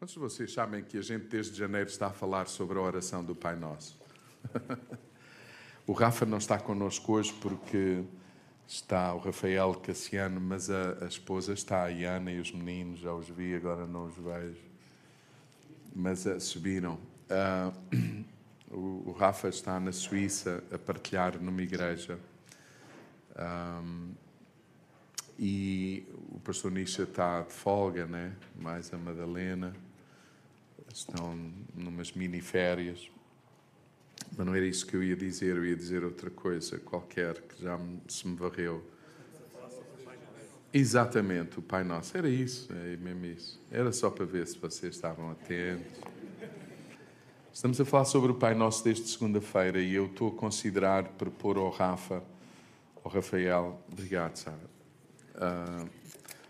Quantos de vocês sabem que a gente desde janeiro está a falar sobre a oração do Pai Nosso? o Rafa não está connosco hoje porque está o Rafael Cassiano, mas a, a esposa está, a Iana e os meninos, já os vi, agora não os vejo. Mas uh, subiram. Uh, o, o, Rafa está na Suíça a partilhar numa igreja. Um, e o pastor Nisha está de folga, né? mais a Madalena estão numas mini férias. Mas não era isso que eu ia dizer, eu ia dizer outra coisa qualquer que já se me varreu. Exatamente, o Pai Nosso. Era isso, é mesmo isso. Era só para ver se vocês estavam atentos. Estamos a falar sobre o Pai Nosso desde segunda-feira e eu estou a considerar propor ao Rafa, ao Rafael, obrigado, Sara, uh,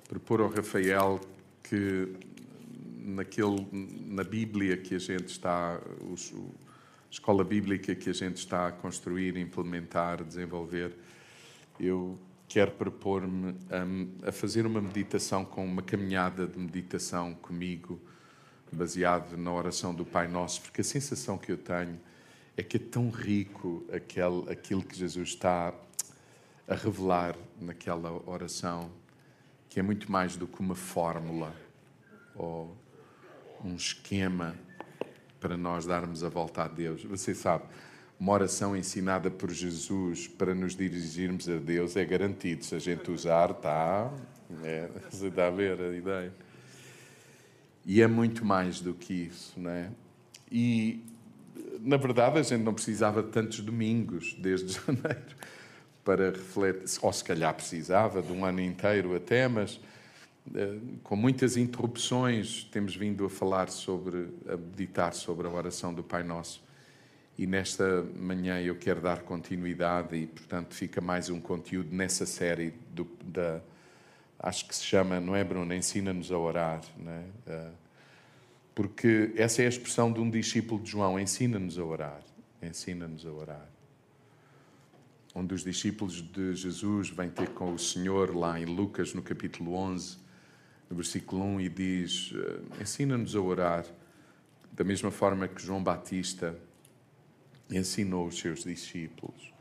propor ao Rafael que naquele, na Bíblia que a gente está, os, a escola bíblica que a gente está a construir, implementar, desenvolver, eu quero propor-me a, a, fazer uma meditação com uma caminhada de meditação comigo, baseado na oração do Pai Nosso, porque a sensação que eu tenho é que é tão rico aquele, aquilo que Jesus está a revelar naquela oração, que é muito mais do que uma fórmula ou um esquema para nós darmos a volta a Deus. Você sabe, uma oração ensinada por Jesus para nos dirigirmos a Deus é garantido. Se a gente usar, está. É, você está a ver a ideia. E é muito mais do que isso, não é? E, na verdade, a gente não precisava de tantos domingos desde janeiro para refletir, ou se calhar precisava de um ano inteiro até, mas com muitas interrupções, temos vindo a falar sobre, a meditar sobre a oração do Pai Nosso. E nesta manhã eu quero dar continuidade e, portanto, fica mais um conteúdo nessa série do, da, acho que se chama, não é, Bruno? Ensina-nos a orar, né? Porque essa é a expressão de um discípulo de João: ensina-nos a orar, ensina-nos a orar. Um dos discípulos de Jesus vem ter com o Senhor lá em Lucas, no capítulo 11 no versículo 1 e diz: eh, Ensina-nos a orar da mesma forma que João Batista ensinou os seus discípulos.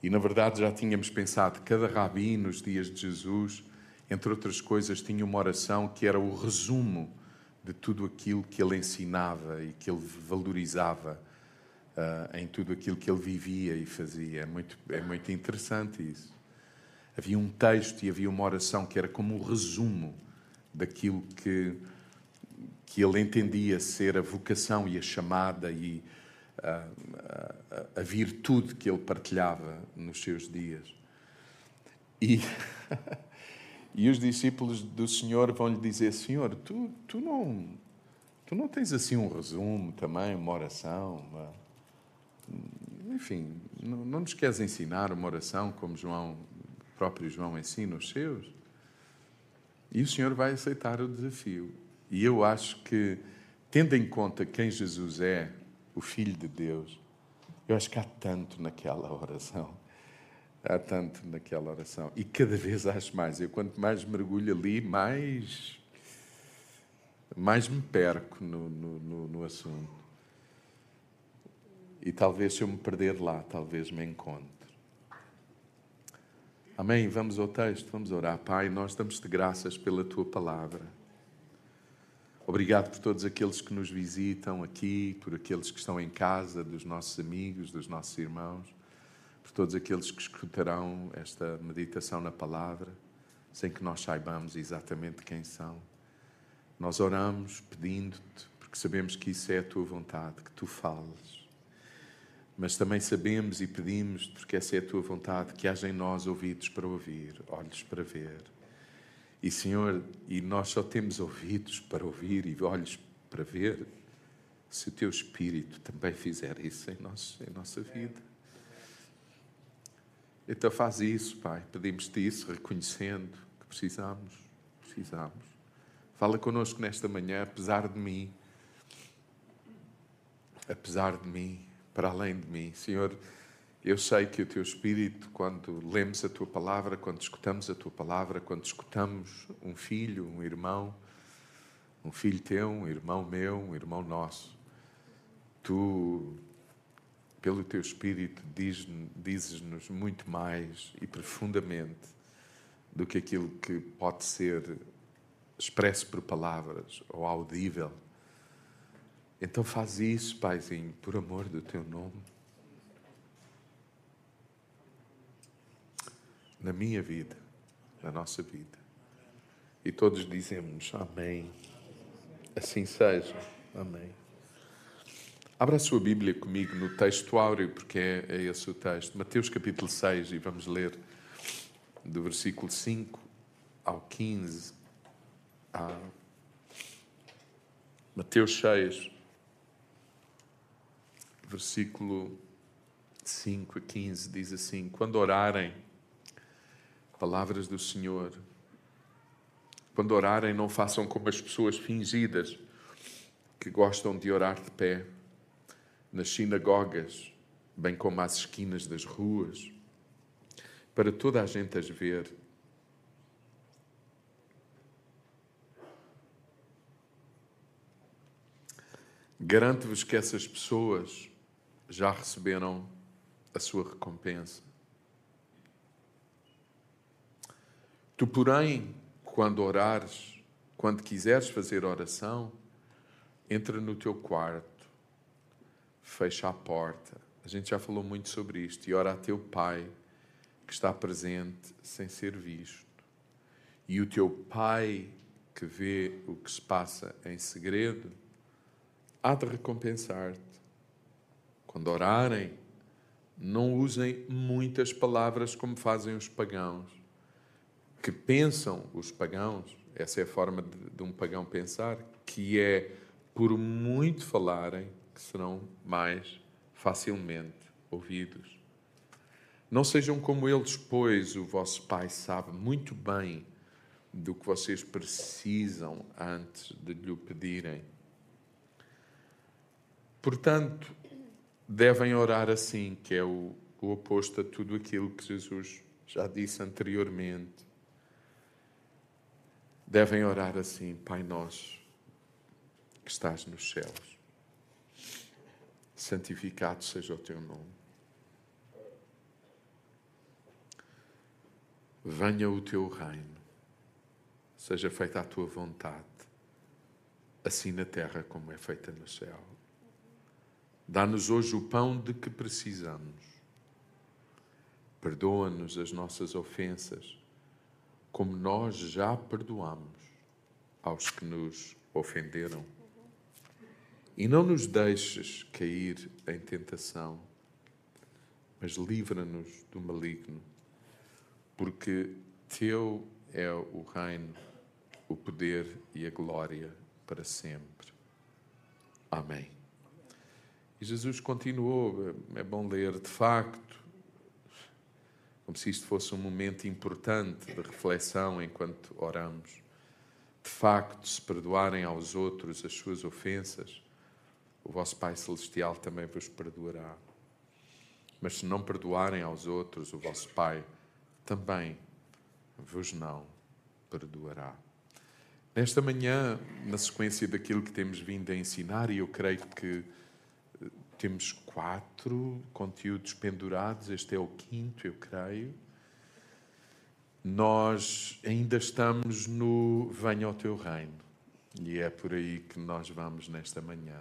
E na verdade já tínhamos pensado, cada rabi nos dias de Jesus, entre outras coisas, tinha uma oração que era o resumo de tudo aquilo que ele ensinava e que ele valorizava uh, em tudo aquilo que ele vivia e fazia. É muito, é muito interessante isso. Havia um texto e havia uma oração que era como um resumo daquilo que, que ele entendia ser a vocação e a chamada e a, a, a virtude que ele partilhava nos seus dias. E, e os discípulos do Senhor vão lhe dizer: Senhor, tu, tu, não, tu não tens assim um resumo também, uma oração? Uma... Enfim, não, não nos queres ensinar uma oração como João, o próprio João ensina os seus? E o Senhor vai aceitar o desafio. E eu acho que, tendo em conta quem Jesus é, o Filho de Deus, eu acho que há tanto naquela oração. Há tanto naquela oração. E cada vez acho mais. Eu, quanto mais mergulho ali, mais, mais me perco no, no, no, no assunto. E talvez, se eu me perder lá, talvez me encontre. Amém? Vamos ao texto, vamos orar. Pai, nós damos-te graças pela tua palavra. Obrigado por todos aqueles que nos visitam aqui, por aqueles que estão em casa, dos nossos amigos, dos nossos irmãos, por todos aqueles que escutarão esta meditação na palavra, sem que nós saibamos exatamente quem são. Nós oramos pedindo-te, porque sabemos que isso é a tua vontade, que tu fales mas também sabemos e pedimos, porque essa é a tua vontade, que haja em nós ouvidos para ouvir, olhos para ver. E Senhor, e nós só temos ouvidos para ouvir e olhos para ver, se o teu Espírito também fizer isso em, nosso, em nossa vida. Então faz isso, Pai. Pedimos-te isso, reconhecendo que precisamos, precisamos. Fala connosco nesta manhã, apesar de mim, apesar de mim, para além de mim. Senhor, eu sei que o teu Espírito, quando lemos a tua palavra, quando escutamos a tua palavra, quando escutamos um filho, um irmão, um filho teu, um irmão meu, um irmão nosso. Tu, pelo teu Espírito, dizes-nos muito mais e profundamente do que aquilo que pode ser expresso por palavras ou audível. Então faz isso, Paizinho, por amor do teu nome. Na minha vida, na nossa vida. E todos dizemos Amém. Assim seja. Amém. Abra a sua Bíblia comigo no texto áureo, porque é, é esse o texto. Mateus capítulo 6, e vamos ler do versículo 5 ao 15. Ah, Mateus 6, versículo 5 a 15, diz assim: Quando orarem, palavras do Senhor, quando orarem, não façam como as pessoas fingidas que gostam de orar de pé nas sinagogas, bem como às esquinas das ruas, para toda a gente as ver. Garanto-vos que essas pessoas já receberam a sua recompensa. Tu, porém, quando orares, quando quiseres fazer oração, entra no teu quarto, fecha a porta. A gente já falou muito sobre isto. E ora a teu Pai, que está presente sem ser visto. E o teu Pai, que vê o que se passa em segredo, há de recompensar-te. Quando orarem, não usem muitas palavras como fazem os pagãos que pensam os pagãos, essa é a forma de, de um pagão pensar, que é por muito falarem que serão mais facilmente ouvidos. Não sejam como eles, pois o vosso Pai sabe muito bem do que vocês precisam antes de lhe pedirem. Portanto, devem orar assim, que é o, o oposto a tudo aquilo que Jesus já disse anteriormente devem orar assim: Pai nosso, que estás nos céus, santificado seja o teu nome. Venha o teu reino, seja feita a tua vontade, assim na terra como é feita no céu. Dá-nos hoje o pão de que precisamos. Perdoa-nos as nossas ofensas como nós já perdoamos aos que nos ofenderam. E não nos deixes cair em tentação, mas livra-nos do maligno, porque teu é o reino, o poder e a glória para sempre. Amém. E Jesus continuou, é bom ler, de facto, como se isto fosse um momento importante de reflexão enquanto oramos. De facto, se perdoarem aos outros as suas ofensas, o vosso Pai Celestial também vos perdoará. Mas se não perdoarem aos outros, o vosso Pai também vos não perdoará. Nesta manhã, na sequência daquilo que temos vindo a ensinar, e eu creio que temos quatro conteúdos pendurados, este é o quinto, eu creio. Nós ainda estamos no Venha ao Teu Reino, e é por aí que nós vamos nesta manhã.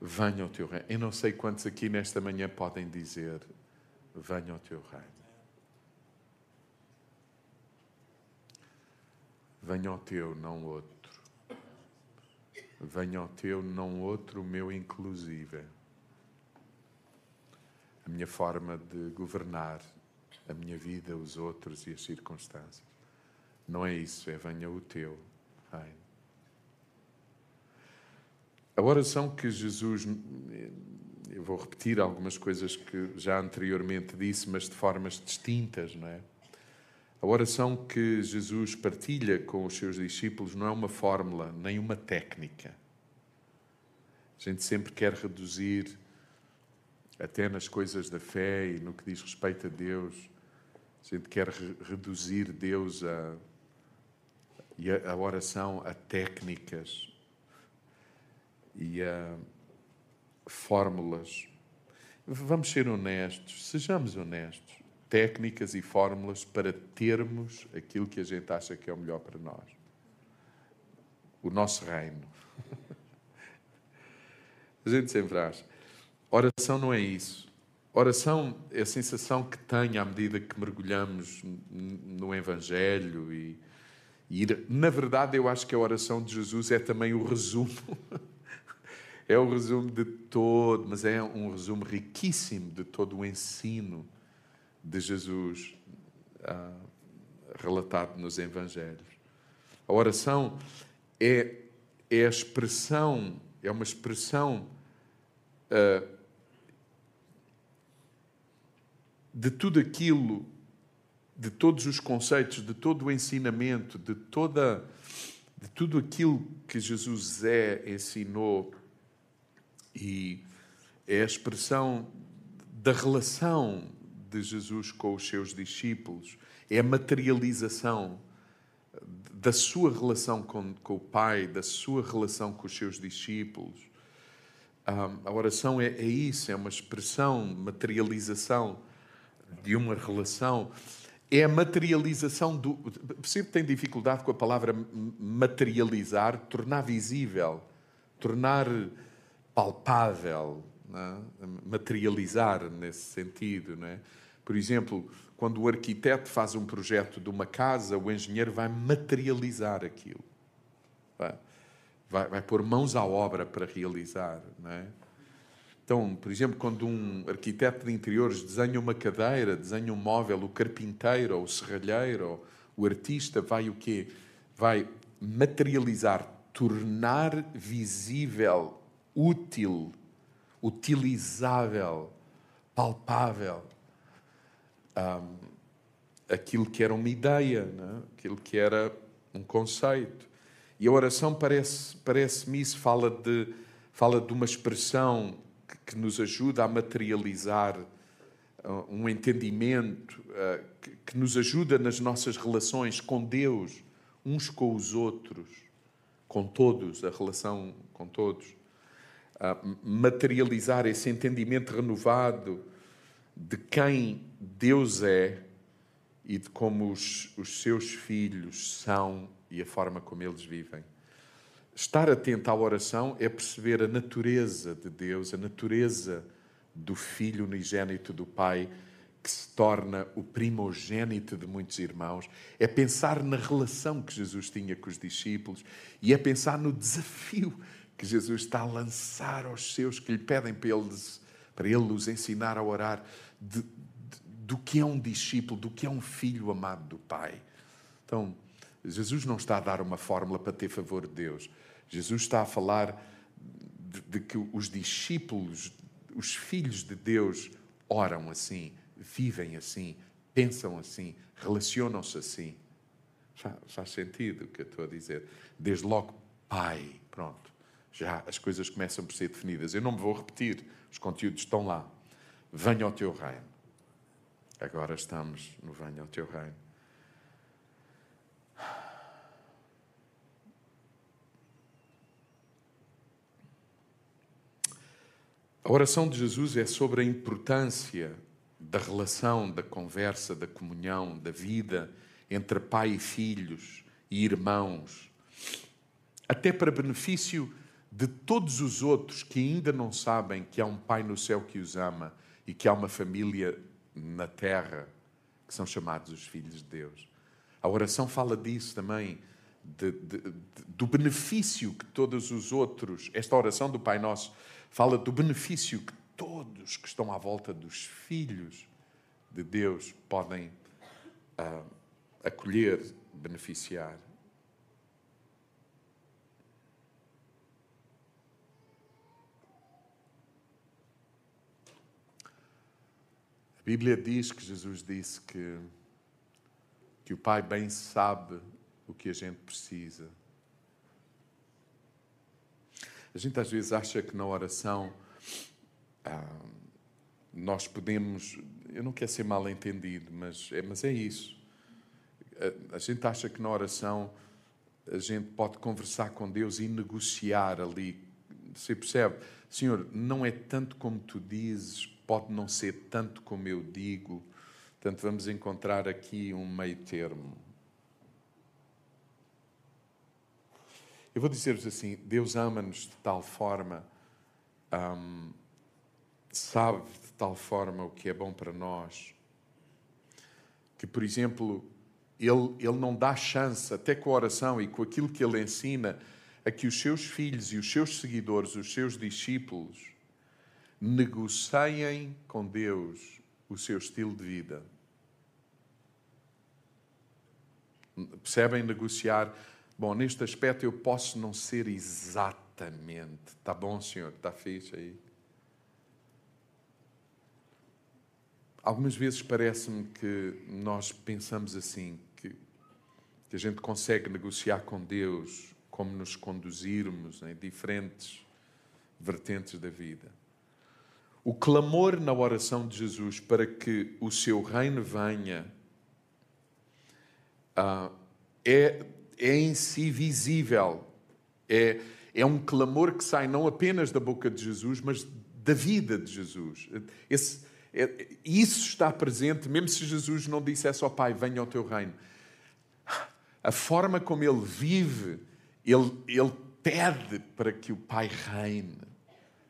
Venha ao Teu Reino. Eu não sei quantos aqui nesta manhã podem dizer: Venha ao Teu Reino. Venha ao Teu, não outro. Venha ao teu, não outro, meu inclusive. A minha forma de governar a minha vida, os outros e as circunstâncias. Não é isso, é venha o teu reino. A oração que Jesus, eu vou repetir algumas coisas que já anteriormente disse, mas de formas distintas, não é? A oração que Jesus partilha com os seus discípulos não é uma fórmula, nem uma técnica. A gente sempre quer reduzir, até nas coisas da fé e no que diz respeito a Deus, a gente quer re reduzir Deus a e a, a oração a técnicas e a fórmulas. Vamos ser honestos, sejamos honestos. Técnicas e fórmulas para termos aquilo que a gente acha que é o melhor para nós. O nosso reino. A gente sempre acha. Oração não é isso. Oração é a sensação que tenho à medida que mergulhamos no Evangelho e, e. Na verdade, eu acho que a oração de Jesus é também o resumo é o resumo de todo, mas é um resumo riquíssimo de todo o ensino de Jesus ah, relatado nos Evangelhos. A oração é, é a expressão, é uma expressão ah, de tudo aquilo, de todos os conceitos, de todo o ensinamento, de toda de tudo aquilo que Jesus é, ensinou e é a expressão da relação de Jesus com os seus discípulos, é a materialização da sua relação com, com o Pai, da sua relação com os seus discípulos. a oração é, é isso, é uma expressão, materialização de uma relação. É a materialização do. Que tem dificuldade com a palavra materializar, tornar visível, tornar palpável, é? materializar nesse sentido. É? Por exemplo, quando o arquiteto faz um projeto de uma casa, o engenheiro vai materializar aquilo. Vai, vai, vai pôr mãos à obra para realizar. É? Então, por exemplo, quando um arquiteto de interiores desenha uma cadeira, desenha um móvel, o carpinteiro, ou o serralheiro, o artista vai o quê? Vai materializar, tornar visível útil, utilizável, palpável. Um, aquilo que era uma ideia, né? aquilo que era um conceito. E a oração parece-me parece isso, fala de, fala de uma expressão que, que nos ajuda a materializar uh, um entendimento, que, que nos ajuda nas nossas relações com Deus, uns com os outros, com todos, a relação com todos materializar esse entendimento renovado de quem Deus é e de como os, os seus filhos são e a forma como eles vivem. Estar atento à oração é perceber a natureza de Deus, a natureza do Filho unigênito do Pai, que se torna o primogênito de muitos irmãos, é pensar na relação que Jesus tinha com os discípulos e é pensar no desafio que Jesus está a lançar aos seus que lhe pedem para, eles, para ele os ensinar a orar de, de, do que é um discípulo, do que é um filho amado do Pai. Então, Jesus não está a dar uma fórmula para ter favor de Deus. Jesus está a falar de, de que os discípulos, os filhos de Deus, oram assim, vivem assim, pensam assim, relacionam-se assim. Faz, faz sentido o que eu estou a dizer. Desde logo, Pai, pronto já as coisas começam por ser definidas. Eu não me vou repetir, os conteúdos estão lá. Venha ao teu reino. Agora estamos no Venha ao teu reino. A oração de Jesus é sobre a importância da relação, da conversa, da comunhão, da vida entre pai e filhos e irmãos, até para benefício de todos os outros que ainda não sabem que há um Pai no céu que os ama e que há uma família na terra que são chamados os filhos de Deus. A oração fala disso também, de, de, de, do benefício que todos os outros, esta oração do Pai Nosso, fala do benefício que todos que estão à volta dos filhos de Deus podem uh, acolher, beneficiar. Bíblia diz que Jesus disse que, que o Pai bem sabe o que a gente precisa. A gente às vezes acha que na oração ah, nós podemos. Eu não quero ser mal entendido, mas é, mas é isso. A, a gente acha que na oração a gente pode conversar com Deus e negociar ali. Você percebe? Senhor, não é tanto como tu dizes, pode não ser tanto como eu digo. Portanto, vamos encontrar aqui um meio termo. Eu vou dizer-vos assim: Deus ama-nos de tal forma, hum, sabe de tal forma o que é bom para nós, que, por exemplo, ele, ele não dá chance, até com a oração e com aquilo que ele ensina, a que os seus filhos e os seus seguidores, os seus discípulos, negociem com Deus o seu estilo de vida. Percebem negociar? Bom, neste aspecto eu posso não ser exatamente. Está bom, senhor? Está fixe aí? Algumas vezes parece-me que nós pensamos assim, que, que a gente consegue negociar com Deus como nos conduzirmos em diferentes vertentes da vida. O clamor na oração de Jesus para que o seu reino venha uh, é é em si visível. É, é um clamor que sai não apenas da boca de Jesus, mas da vida de Jesus. Esse, é, isso está presente, mesmo se Jesus não dissesse ao Pai: Venha ao teu reino. A forma como ele vive, ele, ele pede para que o Pai reine,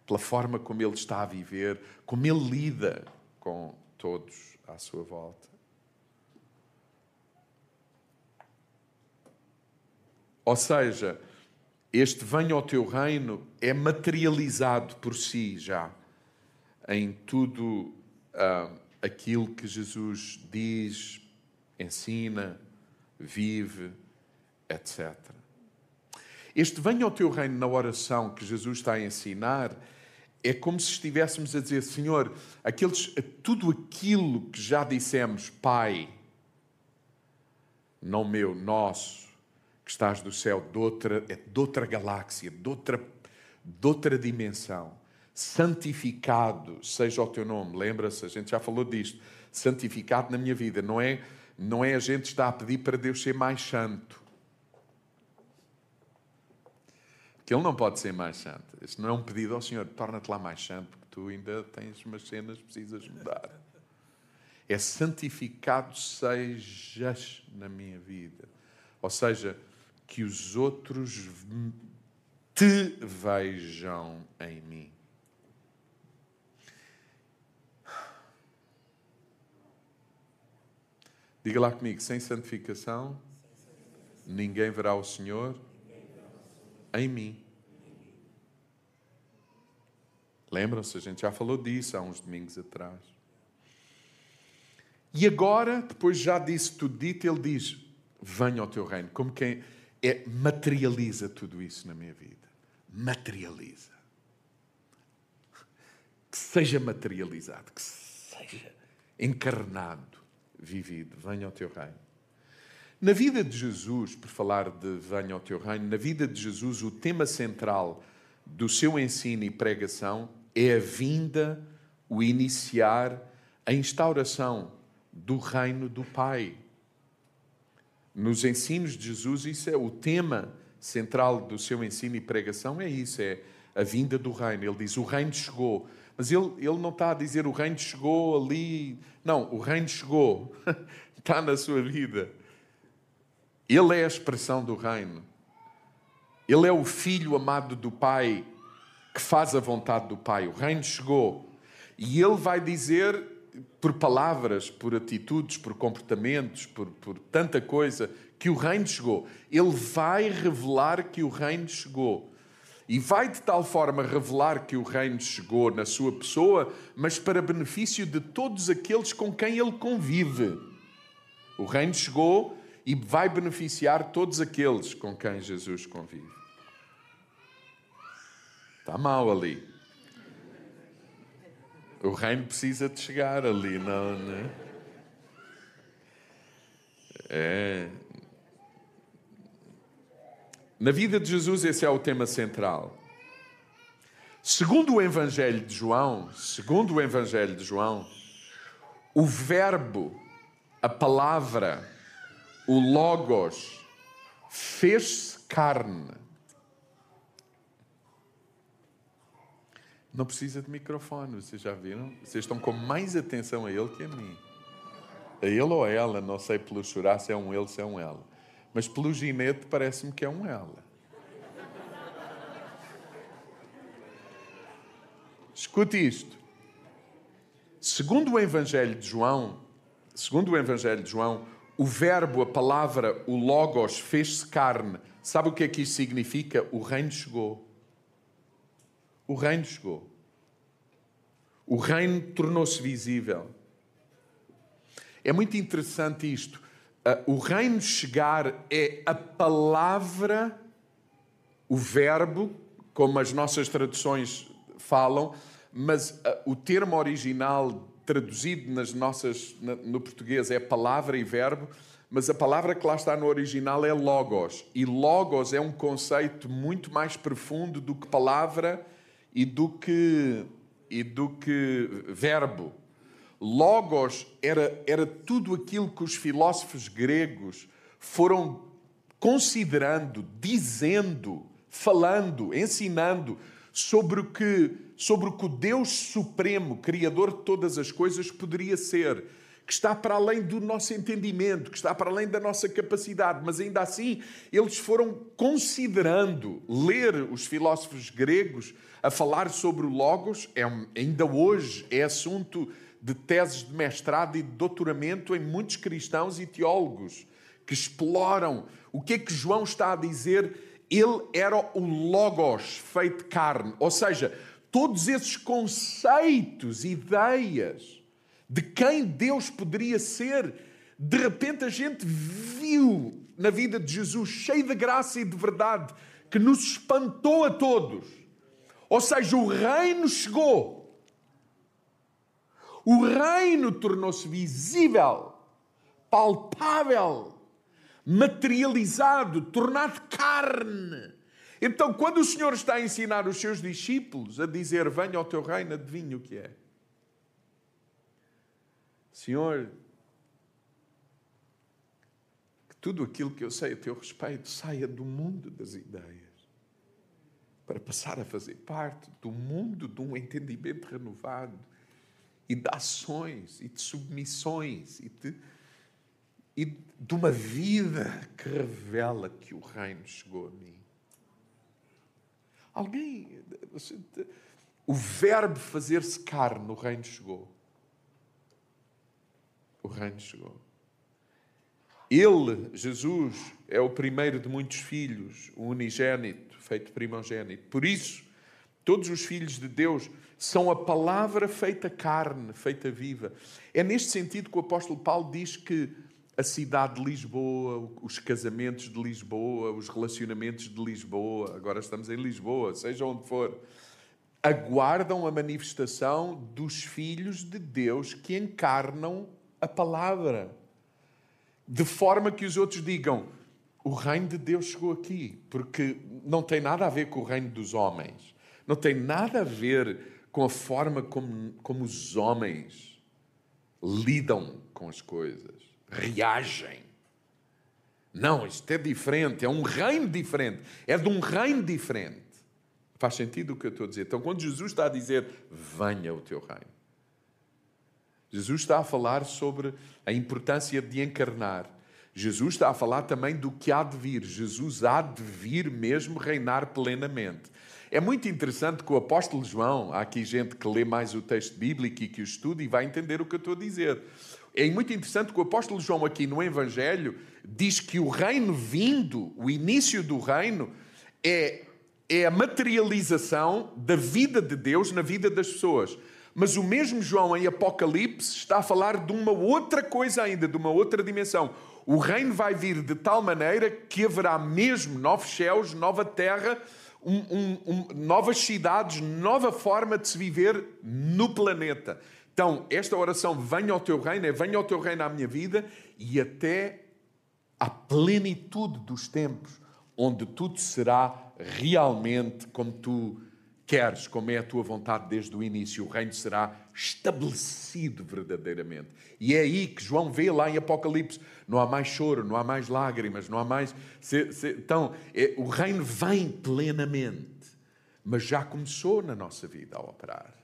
pela forma como ele está a viver, como ele lida com todos à sua volta. Ou seja, este venha ao teu reino é materializado por si já em tudo uh, aquilo que Jesus diz, ensina, vive, etc. Este venha ao teu reino na oração que Jesus está a ensinar é como se estivéssemos a dizer, Senhor, aqueles, tudo aquilo que já dissemos, Pai, não meu, nosso, que estás do céu, de outra, é de outra galáxia, de outra, de outra dimensão. Santificado seja o teu nome. Lembra-se, a gente já falou disto. Santificado na minha vida. Não é, não é a gente estar a pedir para Deus ser mais santo. Que Ele não pode ser mais santo. Isso não é um pedido ao Senhor, torna-te lá mais santo, porque tu ainda tens umas cenas que precisas mudar. É santificado sejas na minha vida. Ou seja, que os outros te vejam em mim. Diga lá comigo, sem santificação, ninguém verá o Senhor em mim. Lembram-se, a gente já falou disso há uns domingos atrás. E agora, depois já disse tudo dito, ele diz: Venha ao teu reino. Como quem é materializa tudo isso na minha vida. Materializa. Que seja materializado, que seja encarnado, vivido. Venha ao teu reino. Na vida de Jesus, por falar de venha ao teu reino, na vida de Jesus, o tema central do seu ensino e pregação é a vinda, o iniciar, a instauração do reino do Pai nos ensinos de Jesus, isso é o tema central do seu ensino e pregação, é isso, é a vinda do reino. Ele diz: o reino chegou. Mas ele, ele não está a dizer o reino chegou ali. Não, o reino chegou. está na sua vida. Ele é a expressão do reino. Ele é o filho amado do Pai que faz a vontade do Pai. O reino chegou. E ele vai dizer por palavras, por atitudes, por comportamentos, por, por tanta coisa, que o reino chegou. Ele vai revelar que o reino chegou. E vai de tal forma revelar que o reino chegou na sua pessoa, mas para benefício de todos aqueles com quem ele convive. O reino chegou e vai beneficiar todos aqueles com quem Jesus convive. Está mal ali. O reino precisa de chegar ali, não, né? É. Na vida de Jesus, esse é o tema central. Segundo o Evangelho de João, segundo o Evangelho de João, o verbo, a palavra, o logos, fez-se carne. Não precisa de microfone, vocês já viram? Vocês estão com mais atenção a ele que a mim. A ele ou a ela, não sei pelo chorar se é um ele, se é um ela. Mas pelo ginete parece-me que é um ela. Escute isto. Segundo o Evangelho de João, segundo o Evangelho de João, o verbo, a palavra, o logos fez-se carne. Sabe o que é que isso significa? O reino chegou. O reino chegou. O reino tornou-se visível. É muito interessante isto. Ah, o reino chegar é a palavra, o verbo, como as nossas traduções falam, mas uh, o termo original traduzido nas nossas, no português é palavra e verbo, mas a palavra que lá está no original é logos. E logos é um conceito muito mais profundo do que palavra e do que, e do que verbo. Logos era, era tudo aquilo que os filósofos gregos foram considerando, dizendo, falando, ensinando sobre o que, sobre o que o Deus Supremo, Criador de todas as coisas, poderia ser, que está para além do nosso entendimento, que está para além da nossa capacidade, mas ainda assim eles foram considerando ler os filósofos gregos a falar sobre o Logos, é, ainda hoje é assunto de teses de mestrado e de doutoramento em muitos cristãos e teólogos que exploram o que é que João está a dizer. Ele era o Logos feito carne. Ou seja, todos esses conceitos, ideias de quem Deus poderia ser, de repente a gente viu na vida de Jesus, cheio de graça e de verdade, que nos espantou a todos. Ou seja, o reino chegou. O reino tornou-se visível, palpável materializado, tornado carne. Então, quando o Senhor está a ensinar os seus discípulos a dizer: Venha ao teu reino, adivinha o que é? Senhor, que tudo aquilo que eu sei a teu respeito saia do mundo das ideias para passar a fazer parte do mundo de um entendimento renovado e de ações e de submissões e de e de uma vida que revela que o reino chegou a mim. Alguém. O verbo fazer-se carne, o reino chegou. O reino chegou. Ele, Jesus, é o primeiro de muitos filhos, o unigênito, feito primogênito. Por isso, todos os filhos de Deus são a palavra feita carne, feita viva. É neste sentido que o apóstolo Paulo diz que a cidade de Lisboa, os casamentos de Lisboa, os relacionamentos de Lisboa, agora estamos em Lisboa, seja onde for, aguardam a manifestação dos filhos de Deus que encarnam a palavra. De forma que os outros digam: o reino de Deus chegou aqui, porque não tem nada a ver com o reino dos homens, não tem nada a ver com a forma como, como os homens lidam com as coisas reagem. Não, isto é diferente, é um reino diferente, é de um reino diferente. Faz sentido o que eu estou a dizer? Então, quando Jesus está a dizer, venha o teu reino, Jesus está a falar sobre a importância de encarnar. Jesus está a falar também do que há de vir. Jesus há de vir mesmo reinar plenamente. É muito interessante que o apóstolo João, há aqui gente que lê mais o texto bíblico e que o estuda e vai entender o que eu estou a dizer. É muito interessante que o apóstolo João, aqui no Evangelho, diz que o reino vindo, o início do reino, é, é a materialização da vida de Deus na vida das pessoas. Mas o mesmo João, em Apocalipse, está a falar de uma outra coisa ainda, de uma outra dimensão. O reino vai vir de tal maneira que haverá mesmo novos céus, nova terra, um, um, um, novas cidades, nova forma de se viver no planeta. Então, esta oração, venha ao teu reino, é venha ao teu reino à minha vida e até à plenitude dos tempos, onde tudo será realmente como tu queres, como é a tua vontade desde o início. O reino será estabelecido verdadeiramente. E é aí que João vê lá em Apocalipse: não há mais choro, não há mais lágrimas, não há mais. Então, é, o reino vem plenamente, mas já começou na nossa vida a operar.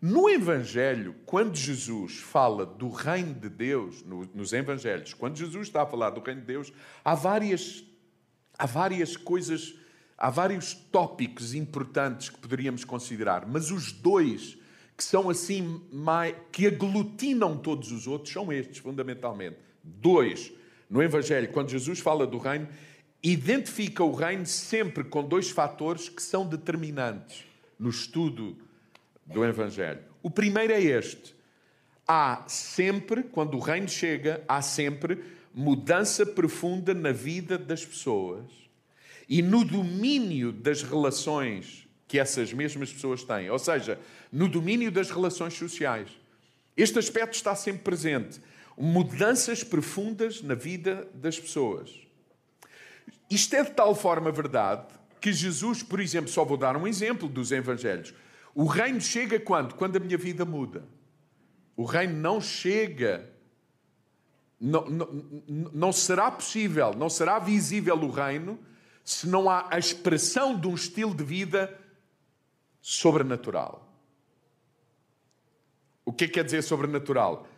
No Evangelho, quando Jesus fala do reino de Deus, no, nos Evangelhos, quando Jesus está a falar do reino de Deus, há várias, há várias coisas, há vários tópicos importantes que poderíamos considerar, mas os dois que são assim, mais, que aglutinam todos os outros, são estes, fundamentalmente. Dois. No Evangelho, quando Jesus fala do reino, identifica o reino sempre com dois fatores que são determinantes no estudo do Evangelho. O primeiro é este. Há sempre, quando o reino chega, há sempre mudança profunda na vida das pessoas e no domínio das relações que essas mesmas pessoas têm, ou seja, no domínio das relações sociais. Este aspecto está sempre presente. Mudanças profundas na vida das pessoas. Isto é de tal forma verdade que Jesus, por exemplo, só vou dar um exemplo dos evangelhos. O reino chega quando? Quando a minha vida muda. O reino não chega. Não, não, não será possível, não será visível o reino se não há a expressão de um estilo de vida sobrenatural. O que, é que quer dizer sobrenatural?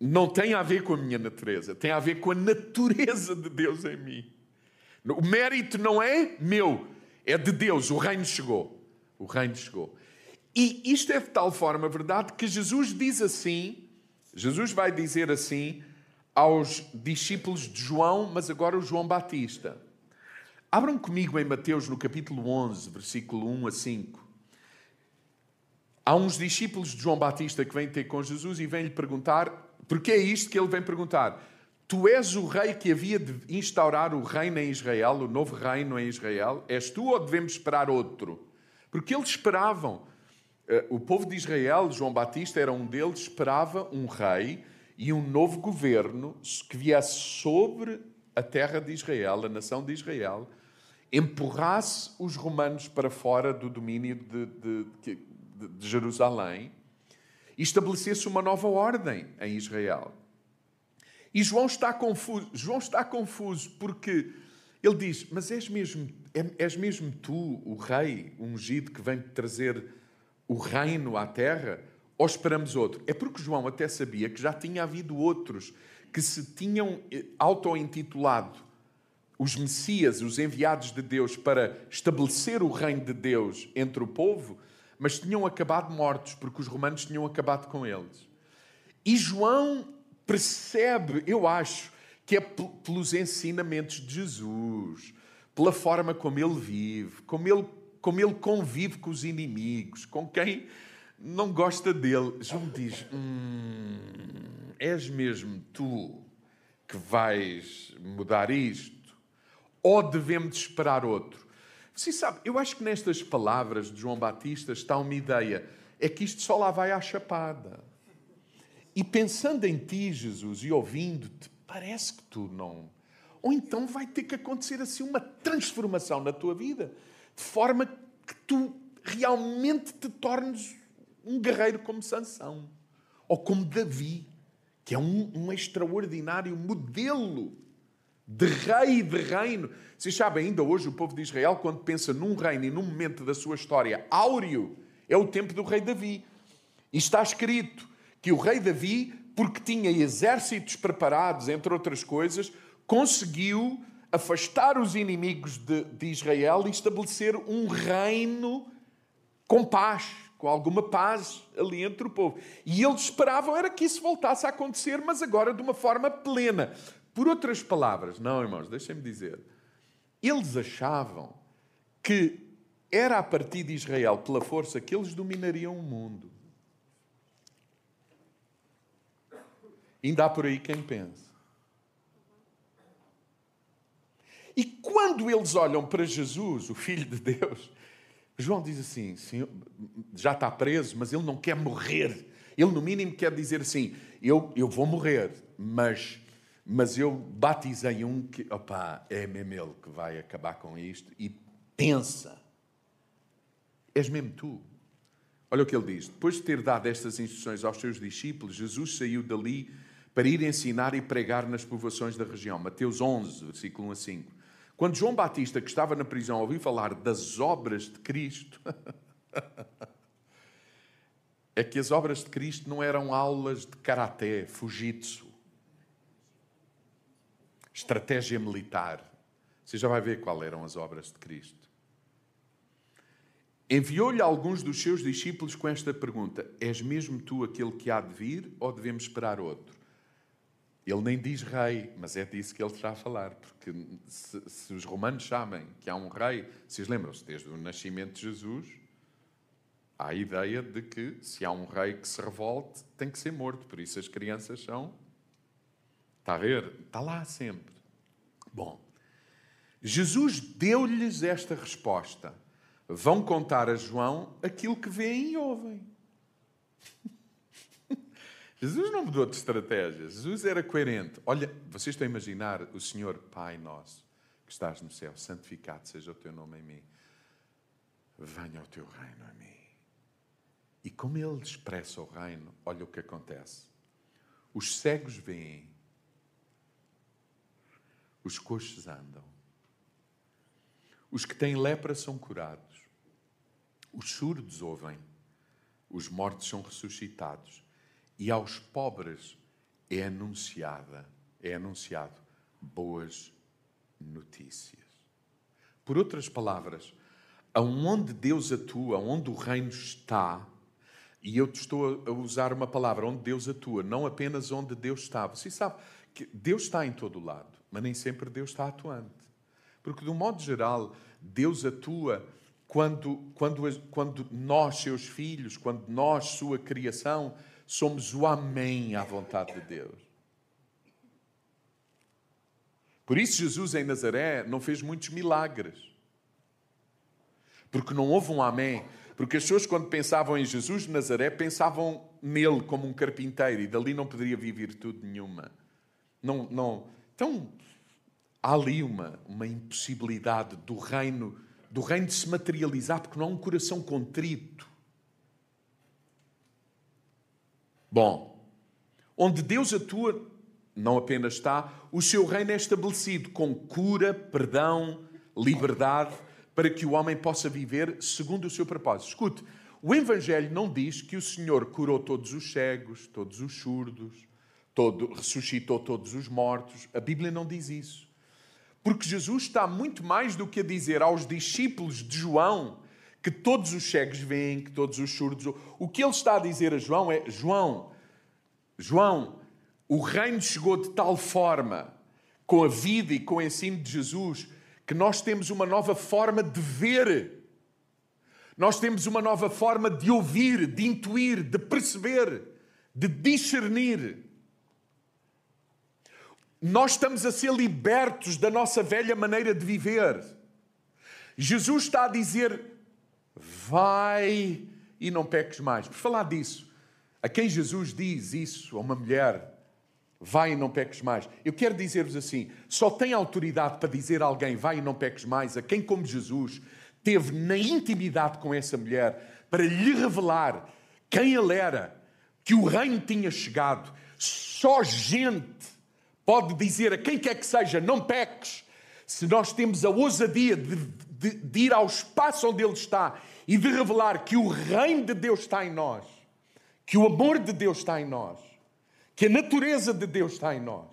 Não tem a ver com a minha natureza, tem a ver com a natureza de Deus em mim. O mérito não é meu, é de Deus, o reino chegou. O reino chegou. E isto é de tal forma verdade que Jesus diz assim, Jesus vai dizer assim aos discípulos de João, mas agora o João Batista. Abram comigo em Mateus no capítulo 11, versículo 1 a 5. Há uns discípulos de João Batista que vêm ter com Jesus e vêm-lhe perguntar, porque é isto que ele vem perguntar? Tu és o rei que havia de instaurar o reino em Israel, o novo reino em Israel? És tu ou devemos esperar outro? Porque eles esperavam, eh, o povo de Israel, João Batista era um deles, esperava um rei e um novo governo que viesse sobre a terra de Israel, a nação de Israel, empurrasse os romanos para fora do domínio de, de, de, de Jerusalém e estabelecesse uma nova ordem em Israel. E João está confuso. João está confuso porque ele diz: Mas és mesmo, é, és mesmo tu, o rei ungido que vem trazer o reino à terra? Ou esperamos outro? É porque João até sabia que já tinha havido outros que se tinham eh, auto-intitulado os Messias, os enviados de Deus para estabelecer o reino de Deus entre o povo, mas tinham acabado mortos porque os romanos tinham acabado com eles. E João percebe, eu acho, que é pelos ensinamentos de Jesus, pela forma como ele vive, como ele, como ele convive com os inimigos, com quem não gosta dele. João diz: hum, És mesmo tu que vais mudar isto? Ou devemos esperar outro? Você sabe, eu acho que nestas palavras de João Batista está uma ideia: é que isto só lá vai à chapada. E pensando em ti, Jesus, e ouvindo-te, parece que tu não. Ou então vai ter que acontecer assim uma transformação na tua vida, de forma que tu realmente te tornes um guerreiro como Sansão, ou como Davi, que é um, um extraordinário modelo de rei de reino. Vocês sabem, ainda hoje o povo de Israel, quando pensa num reino e num momento da sua história áureo, é o tempo do rei Davi. E está escrito que o rei Davi porque tinha exércitos preparados, entre outras coisas, conseguiu afastar os inimigos de, de Israel e estabelecer um reino com paz, com alguma paz ali entre o povo. E eles esperavam era que isso voltasse a acontecer, mas agora de uma forma plena. Por outras palavras, não, irmãos, deixem-me dizer, eles achavam que era a partir de Israel, pela força, que eles dominariam o mundo. Ainda há por aí quem pensa. E quando eles olham para Jesus, o Filho de Deus, João diz assim: já está preso, mas ele não quer morrer. Ele, no mínimo, quer dizer assim: eu, eu vou morrer, mas, mas eu batizei um que, opa, é mesmo ele que vai acabar com isto. E pensa: és mesmo tu, Olha o que ele diz: depois de ter dado estas instruções aos seus discípulos, Jesus saiu dali para ir ensinar e pregar nas povoações da região. Mateus 11, versículo 1 a 5. Quando João Batista, que estava na prisão, ouviu falar das obras de Cristo, é que as obras de Cristo não eram aulas de karaté, fujitsu, estratégia militar. Você já vai ver qual eram as obras de Cristo. Enviou-lhe alguns dos seus discípulos com esta pergunta: És mesmo tu aquele que há de vir ou devemos esperar outro? Ele nem diz rei, mas é disso que ele está a falar, porque se, se os romanos sabem que há um rei, vocês lembram-se, desde o nascimento de Jesus, há a ideia de que se há um rei que se revolte, tem que ser morto. Por isso as crianças são. Está a ver? Está lá sempre. Bom, Jesus deu-lhes esta resposta. Vão contar a João aquilo que veem e ouvem. Jesus não mudou de estratégia. Jesus era coerente. Olha, vocês estão a imaginar o Senhor Pai nosso, que estás no céu, santificado seja o teu nome em mim. Venha o teu reino a mim. E como ele expressa o reino, olha o que acontece. Os cegos veem, os coxos andam, os que têm lepra são curados, os surdos ouvem, os mortos são ressuscitados e aos pobres é anunciada, é anunciado boas notícias. Por outras palavras, aonde Deus atua, onde o reino está, e eu estou a usar uma palavra, onde Deus atua, não apenas onde Deus está. Você sabe que Deus está em todo lado, mas nem sempre Deus está atuante. Porque, de um modo geral, Deus atua quando, quando, quando nós, seus filhos, quando nós, sua criação, somos o amém à vontade de Deus. Por isso, Jesus em Nazaré não fez muitos milagres. Porque não houve um amém. Porque as pessoas, quando pensavam em Jesus de Nazaré, pensavam nele como um carpinteiro e dali não poderia vir virtude nenhuma. Não, não. Então, há ali uma, uma impossibilidade do reino, do reino de se materializar, porque não há um coração contrito. Bom, onde Deus atua, não apenas está, o seu reino é estabelecido com cura, perdão, liberdade, para que o homem possa viver segundo o seu propósito. Escute, o Evangelho não diz que o Senhor curou todos os cegos, todos os surdos, todo, ressuscitou todos os mortos. A Bíblia não diz isso. Porque Jesus está muito mais do que a dizer aos discípulos de João que todos os cegos veem, que todos os surdos. O que ele está a dizer a João é: João, João, o reino chegou de tal forma com a vida e com o ensino de Jesus que nós temos uma nova forma de ver. Nós temos uma nova forma de ouvir, de intuir, de perceber, de discernir. Nós estamos a ser libertos da nossa velha maneira de viver. Jesus está a dizer: vai e não peques mais. Por falar disso, a quem Jesus diz isso, a uma mulher, vai e não peques mais. Eu quero dizer-vos assim: só tem autoridade para dizer a alguém vai e não peques mais, a quem, como Jesus, teve na intimidade com essa mulher para lhe revelar quem ele era, que o reino tinha chegado. Só gente pode dizer a quem quer que seja: não peques, se nós temos a ousadia de, de, de ir ao espaço onde ele está e de revelar que o reino de Deus está em nós, que o amor de Deus está em nós, que a natureza de Deus está em nós,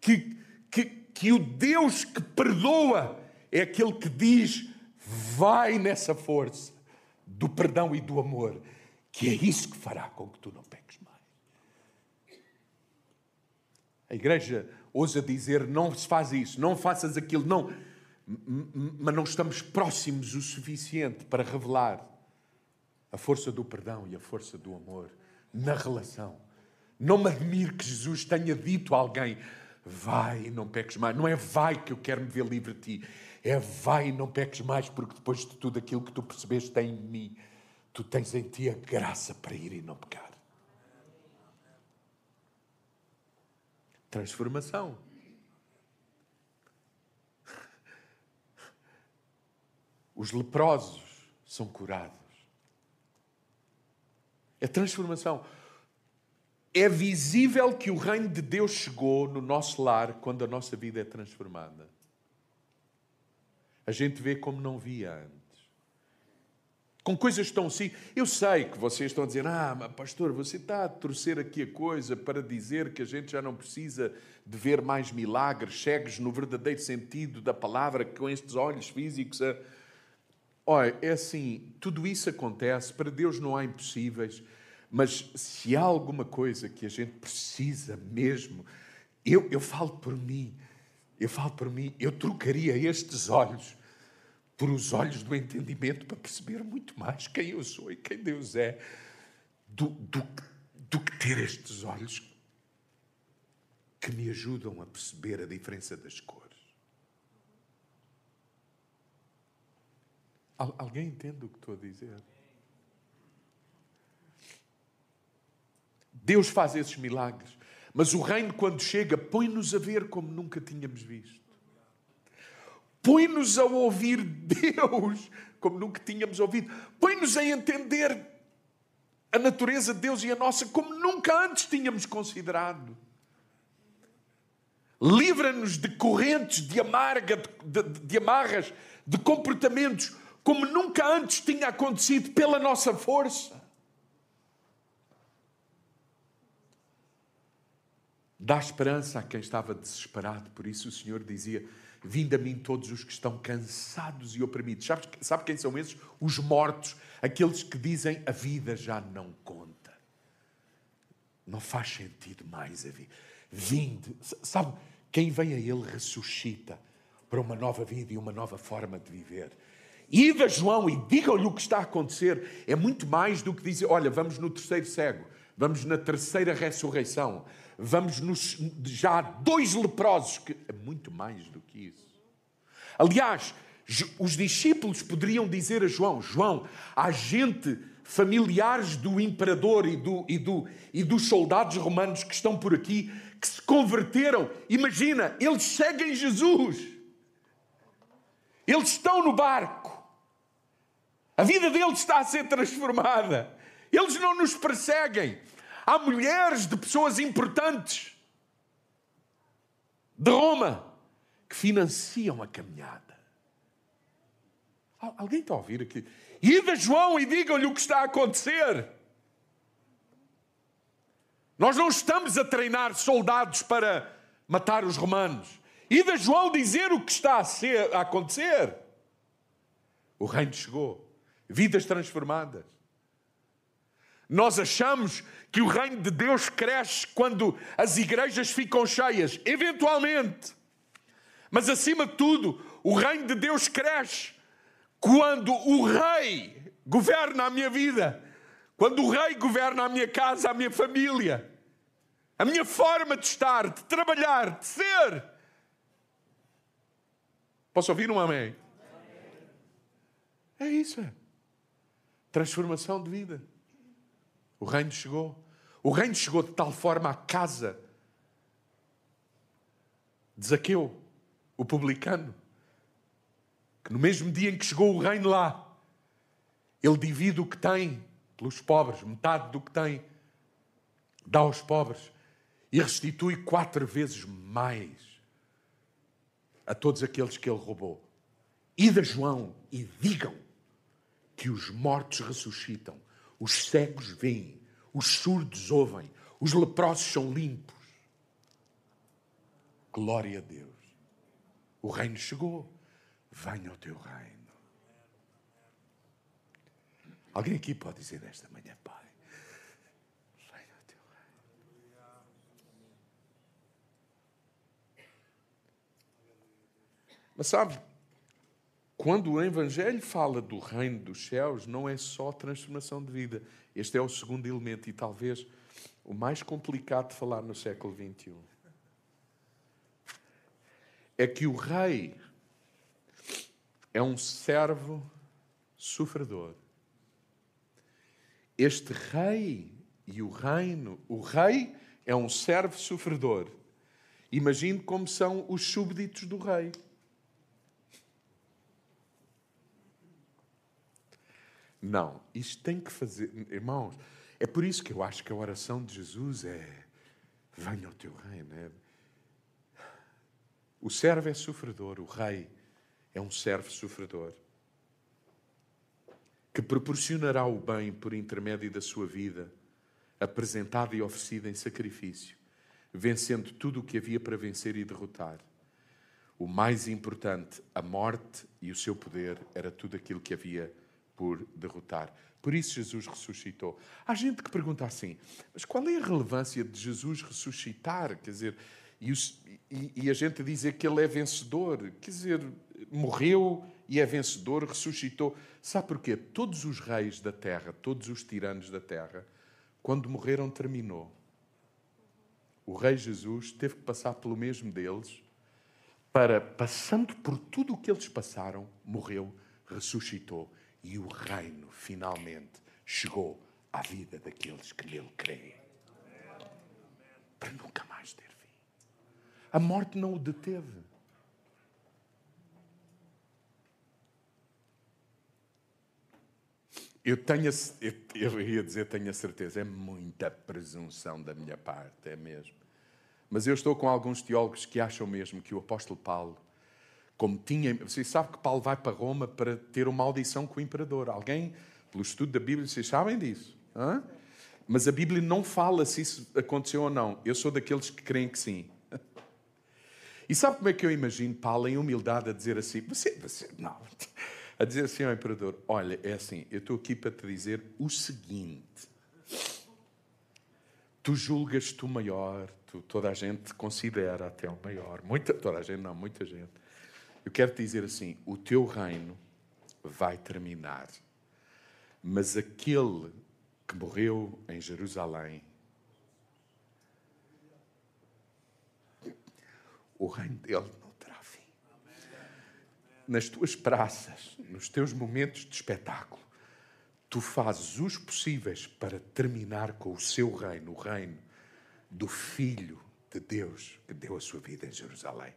que, que, que o Deus que perdoa é aquele que diz: vai nessa força do perdão e do amor, que é isso que fará com que tu não peques mais. A igreja ousa dizer: não se faz isso, não faças aquilo, não mas não estamos próximos o suficiente para revelar a força do perdão e a força do amor na relação. Não me admire que Jesus tenha dito a alguém: vai e não peques mais. Não é vai que eu quero me ver livre de ti. É vai e não peques mais, porque depois de tudo aquilo que tu percebeste tem em mim, tu tens em ti a graça para ir e não pecar. Transformação. Os leprosos são curados. É transformação. É visível que o reino de Deus chegou no nosso lar quando a nossa vida é transformada. A gente vê como não via antes. Com coisas tão simples. Eu sei que vocês estão a dizer, ah, pastor, você está a torcer aqui a coisa para dizer que a gente já não precisa de ver mais milagres, cegos no verdadeiro sentido da palavra, com estes olhos físicos. A... Olha, é assim, tudo isso acontece, para Deus não há impossíveis, mas se há alguma coisa que a gente precisa mesmo, eu, eu falo por mim, eu falo por mim, eu trocaria estes olhos por os olhos do entendimento para perceber muito mais quem eu sou e quem Deus é, do, do, do que ter estes olhos que me ajudam a perceber a diferença das cores. Alguém entende o que estou a dizer? Deus faz esses milagres, mas o reino, quando chega, põe-nos a ver como nunca tínhamos visto. Põe-nos a ouvir Deus como nunca tínhamos ouvido. Põe-nos a entender a natureza de Deus e a nossa como nunca antes tínhamos considerado. Livra-nos de correntes, de amarga, de, de, de amarras, de comportamentos como nunca antes tinha acontecido pela nossa força. Dá esperança a quem estava desesperado, por isso o Senhor dizia: Vinde a mim todos os que estão cansados e oprimidos. Sabe, sabe quem são esses? Os mortos, aqueles que dizem a vida já não conta. Não faz sentido mais a vida. Vinde, sabe, quem vem a Ele ressuscita para uma nova vida e uma nova forma de viver. Ida a João e digam-lhe o que está a acontecer. É muito mais do que dizer, olha, vamos no terceiro cego, vamos na terceira ressurreição, vamos nos. Já há dois leprosos, que é muito mais do que isso. Aliás, os discípulos poderiam dizer a João: João, há gente, familiares do imperador e, do, e, do, e dos soldados romanos que estão por aqui, que se converteram. Imagina, eles seguem Jesus. Eles estão no barco. A vida deles está a ser transformada. Eles não nos perseguem. Há mulheres de pessoas importantes de Roma que financiam a caminhada. Alguém está a ouvir aqui? Ida João e digam-lhe o que está a acontecer. Nós não estamos a treinar soldados para matar os romanos. Ida João dizer o que está a, ser, a acontecer. O reino chegou. Vidas transformadas. Nós achamos que o reino de Deus cresce quando as igrejas ficam cheias, eventualmente. Mas acima de tudo, o reino de Deus cresce quando o rei governa a minha vida, quando o rei governa a minha casa, a minha família, a minha forma de estar, de trabalhar, de ser. Posso ouvir um amém? É isso. Transformação de vida. O reino chegou. O reino chegou de tal forma à casa de Zaqueu, o publicano, que no mesmo dia em que chegou o reino lá, ele divide o que tem pelos pobres, metade do que tem, dá aos pobres e restitui quatro vezes mais a todos aqueles que ele roubou. Ida João e digam que os mortos ressuscitam os cegos veem, os surdos ouvem, os leprosos são limpos. Glória a Deus. O reino chegou. Venha o teu reino. Alguém aqui pode dizer nesta manhã, Pai, venha o teu reino. Mas sabe, quando o Evangelho fala do reino dos céus, não é só transformação de vida. Este é o segundo elemento e talvez o mais complicado de falar no século XXI. É que o rei é um servo sofredor. Este rei e o reino, o rei é um servo sofredor. Imagine como são os súbditos do rei. Não, isto tem que fazer, irmãos, É por isso que eu acho que a oração de Jesus é: venha o teu reino. É... O servo é sofredor, o rei é um servo sofredor que proporcionará o bem por intermédio da sua vida, apresentada e oferecida em sacrifício, vencendo tudo o que havia para vencer e derrotar. O mais importante, a morte e o seu poder, era tudo aquilo que havia por derrotar. Por isso Jesus ressuscitou. Há gente que pergunta assim: mas qual é a relevância de Jesus ressuscitar? Quer dizer, e, os, e, e a gente dizer que ele é vencedor. Quer dizer, morreu e é vencedor, ressuscitou. Sabe porquê? Todos os reis da terra, todos os tiranos da terra, quando morreram, terminou. O rei Jesus teve que passar pelo mesmo deles, para, passando por tudo o que eles passaram, morreu, ressuscitou e o reino finalmente chegou à vida daqueles que nele creem. Para nunca mais ter fim. A morte não o deteve. Eu tenho, eu ia dizer tenho a certeza, é muita presunção da minha parte, é mesmo. Mas eu estou com alguns teólogos que acham mesmo que o apóstolo Paulo, como tinha, você sabe que Paulo vai para Roma para ter uma audição com o imperador. Alguém, pelo estudo da Bíblia, vocês sabem disso? Hã? Mas a Bíblia não fala se isso aconteceu ou não. Eu sou daqueles que creem que sim. E sabe como é que eu imagino Paulo em humildade a dizer assim: você, você, não, a dizer assim ao imperador: Olha, é assim, eu estou aqui para te dizer o seguinte. Tu julgas tu maior, tu, toda a gente te considera até o maior. Muita, toda a gente, não, muita gente. Eu quero te dizer assim: o teu reino vai terminar. Mas aquele que morreu em Jerusalém, o reino dele nas tuas praças, nos teus momentos de espetáculo, tu fazes os possíveis para terminar com o seu reino, o reino do Filho de Deus que deu a sua vida em Jerusalém.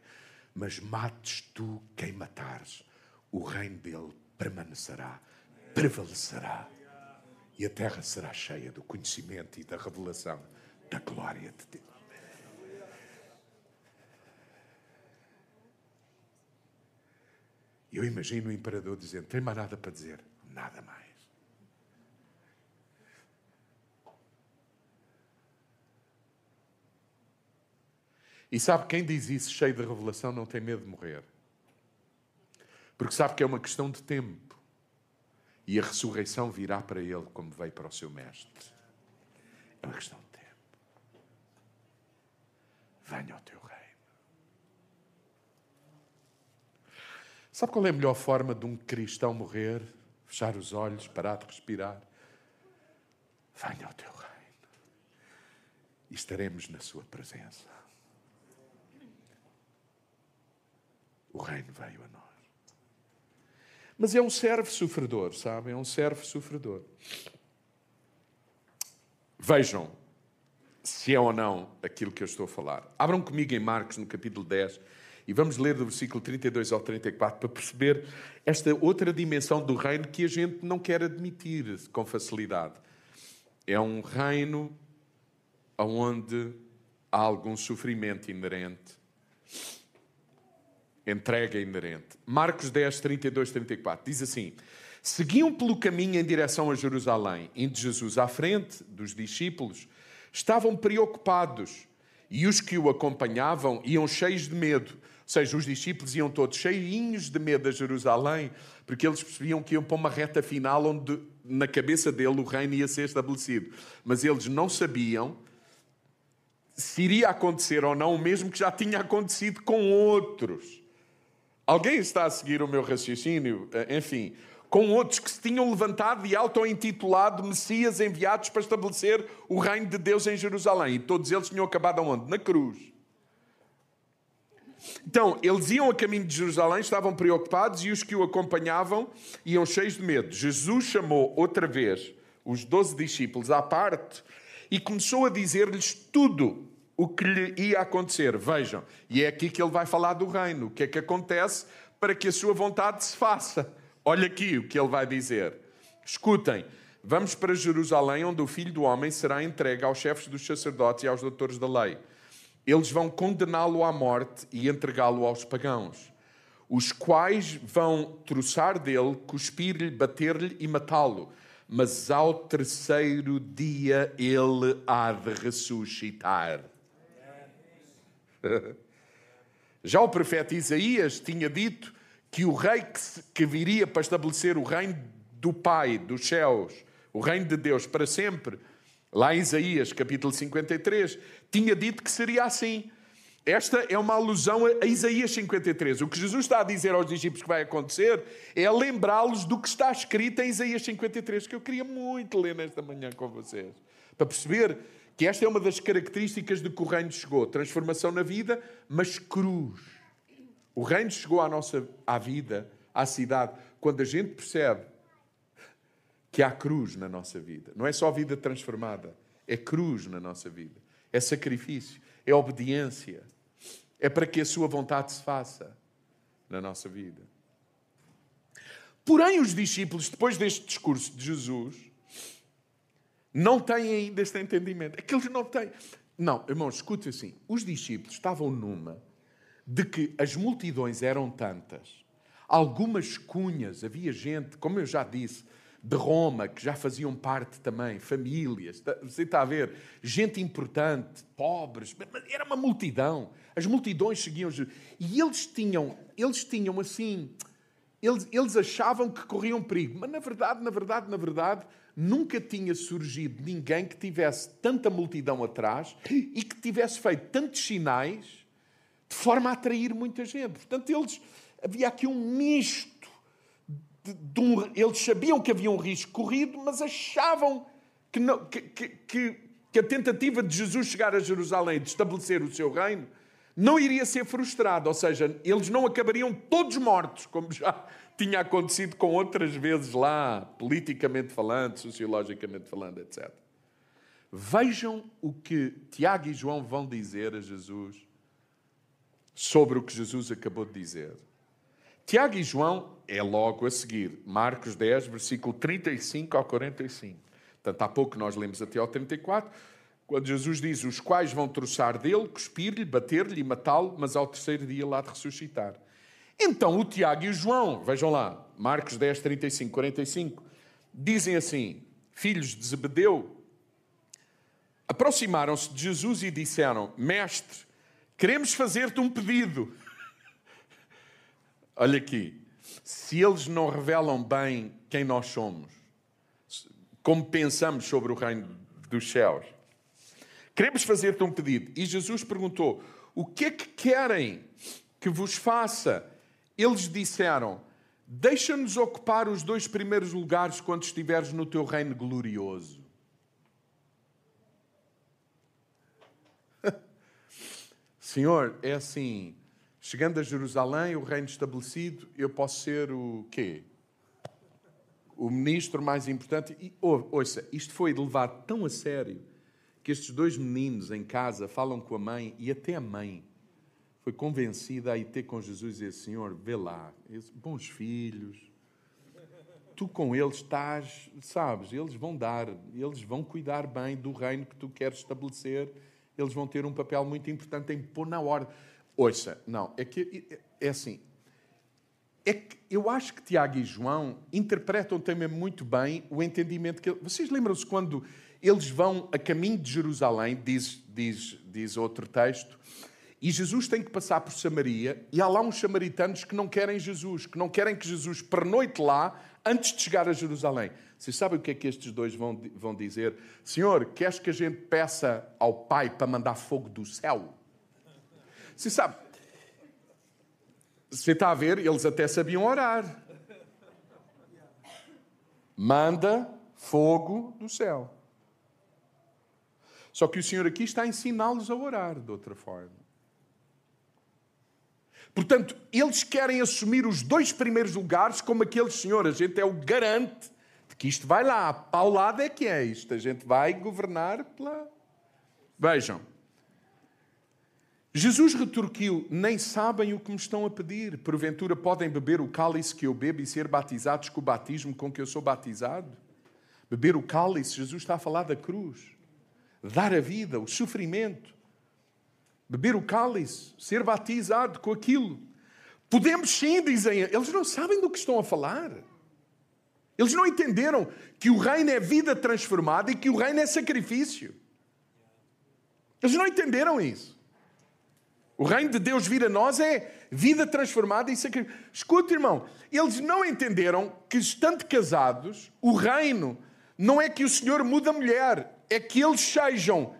Mas mates tu quem matares, o reino dele permanecerá, prevalecerá. E a terra será cheia do conhecimento e da revelação da glória de Deus. Eu imagino o imperador dizendo: tem mais nada para dizer? Nada mais. E sabe, quem diz isso cheio de revelação não tem medo de morrer. Porque sabe que é uma questão de tempo. E a ressurreição virá para ele como veio para o seu mestre. É uma questão de tempo. Venha ao teu reino. Sabe qual é a melhor forma de um cristão morrer? Fechar os olhos, parar de respirar. Venha ao teu reino. E estaremos na sua presença. O reino veio a nós. Mas é um servo sofredor, sabem? É um servo sofredor. Vejam se é ou não aquilo que eu estou a falar. Abram comigo em Marcos, no capítulo 10 e vamos ler do versículo 32 ao 34 para perceber esta outra dimensão do reino que a gente não quer admitir com facilidade. É um reino onde há algum sofrimento inerente, entrega inerente. Marcos 10, 32, 34 diz assim: Seguiam pelo caminho em direção a Jerusalém, indo Jesus à frente dos discípulos, estavam preocupados e os que o acompanhavam iam cheios de medo seja, os discípulos iam todos cheinhos de medo a Jerusalém, porque eles percebiam que iam para uma reta final onde, na cabeça dele, o reino ia ser estabelecido. Mas eles não sabiam se iria acontecer ou não o mesmo que já tinha acontecido com outros. Alguém está a seguir o meu raciocínio? Eh, enfim, com outros que se tinham levantado e auto-intitulado Messias enviados para estabelecer o reino de Deus em Jerusalém. E todos eles tinham acabado aonde? Na cruz. Então, eles iam a caminho de Jerusalém, estavam preocupados e os que o acompanhavam iam cheios de medo. Jesus chamou outra vez os doze discípulos à parte e começou a dizer-lhes tudo o que lhe ia acontecer. Vejam, e é aqui que ele vai falar do reino. O que é que acontece para que a sua vontade se faça? Olha aqui o que ele vai dizer. Escutem, Vamos para Jerusalém, onde o filho do homem será entregue aos chefes dos sacerdotes e aos doutores da lei. Eles vão condená-lo à morte e entregá-lo aos pagãos, os quais vão troçar dele, cuspir-lhe, bater-lhe e matá-lo. Mas ao terceiro dia ele há de ressuscitar. Já o profeta Isaías tinha dito que o rei que, viria para estabelecer o reino do Pai dos céus, o reino de Deus para sempre, lá em Isaías capítulo 53, tinha dito que seria assim. Esta é uma alusão a Isaías 53. O que Jesus está a dizer aos discípulos que vai acontecer é lembrá-los do que está escrito em Isaías 53, que eu queria muito ler nesta manhã com vocês, para perceber que esta é uma das características de que o reino chegou: transformação na vida, mas cruz. O reino chegou à nossa à vida, à cidade, quando a gente percebe que há cruz na nossa vida. Não é só vida transformada, é cruz na nossa vida. É sacrifício, é obediência. É para que a sua vontade se faça na nossa vida. Porém, os discípulos, depois deste discurso de Jesus, não têm ainda este entendimento. É que eles não têm. Não, irmãos, escute assim. Os discípulos estavam numa de que as multidões eram tantas, algumas cunhas, havia gente, como eu já disse, de Roma, que já faziam parte também, famílias, você está a ver, gente importante, pobres, era uma multidão. As multidões seguiam Jesus. E eles tinham, eles tinham assim, eles, eles achavam que corriam perigo, mas na verdade, na verdade, na verdade, nunca tinha surgido ninguém que tivesse tanta multidão atrás e que tivesse feito tantos sinais de forma a atrair muita gente. Portanto, eles havia aqui um misto de, de um, eles sabiam que havia um risco corrido, mas achavam que, não, que, que, que, a tentativa de Jesus chegar a Jerusalém, de estabelecer o seu reino, não iria ser frustrada, ou seja, eles não acabariam todos mortos, como já tinha acontecido com outras vezes lá, politicamente falando, sociologicamente falando, etc. Vejam o que Tiago e João vão dizer a Jesus sobre o que Jesus acabou de dizer. Tiago e João é logo a seguir, Marcos 10, versículo 35 ao 45. Portanto, há pouco nós lemos até ao 34, quando Jesus diz: Os quais vão troçar dele, cuspir-lhe, bater-lhe e matá-lo, mas ao terceiro dia lá de ressuscitar. Então o Tiago e o João, vejam lá, Marcos 10, 35, 45, dizem assim: Filhos de Zebedeu, aproximaram-se de Jesus e disseram: Mestre, queremos fazer-te um pedido. Olha aqui, se eles não revelam bem quem nós somos, como pensamos sobre o reino dos céus, queremos fazer-te um pedido. E Jesus perguntou: O que é que querem que vos faça? Eles disseram: Deixa-nos ocupar os dois primeiros lugares quando estiveres no teu reino glorioso. Senhor, é assim, Chegando a Jerusalém, o reino estabelecido, eu posso ser o quê? O ministro mais importante. E, ouça, isto foi levado tão a sério que estes dois meninos em casa falam com a mãe e até a mãe foi convencida a ir ter com Jesus e dizer: Senhor, vê lá, bons filhos, tu com eles estás, sabes, eles vão dar, eles vão cuidar bem do reino que tu queres estabelecer, eles vão ter um papel muito importante em pôr na ordem. Ouça, não, é que é assim. É que eu acho que Tiago e João interpretam também muito bem o entendimento que. Vocês lembram-se quando eles vão a caminho de Jerusalém, diz, diz, diz outro texto, e Jesus tem que passar por Samaria, e há lá uns samaritanos que não querem Jesus, que não querem que Jesus pernoite lá antes de chegar a Jerusalém. Vocês sabem o que é que estes dois vão, vão dizer? Senhor, queres que a gente peça ao Pai para mandar fogo do céu? Você sabe, você está a ver, eles até sabiam orar. Manda fogo do céu. Só que o Senhor aqui está a ensiná-los a orar de outra forma. Portanto, eles querem assumir os dois primeiros lugares como aqueles, Senhor, a gente é o garante de que isto vai lá. Paulada é que é isto. A gente vai governar pela. Vejam, Jesus retorquiu: Nem sabem o que me estão a pedir. Porventura podem beber o cálice que eu bebo e ser batizados com o batismo com que eu sou batizado? Beber o cálice, Jesus está a falar da cruz. Dar a vida, o sofrimento. Beber o cálice, ser batizado com aquilo. Podemos sim, dizem, eles não sabem do que estão a falar. Eles não entenderam que o reino é vida transformada e que o reino é sacrifício. Eles não entenderam isso. O reino de Deus vir a nós é vida transformada e sacrifício. Escuta, irmão, eles não entenderam que, estando casados, o reino não é que o Senhor muda a mulher, é que eles sejam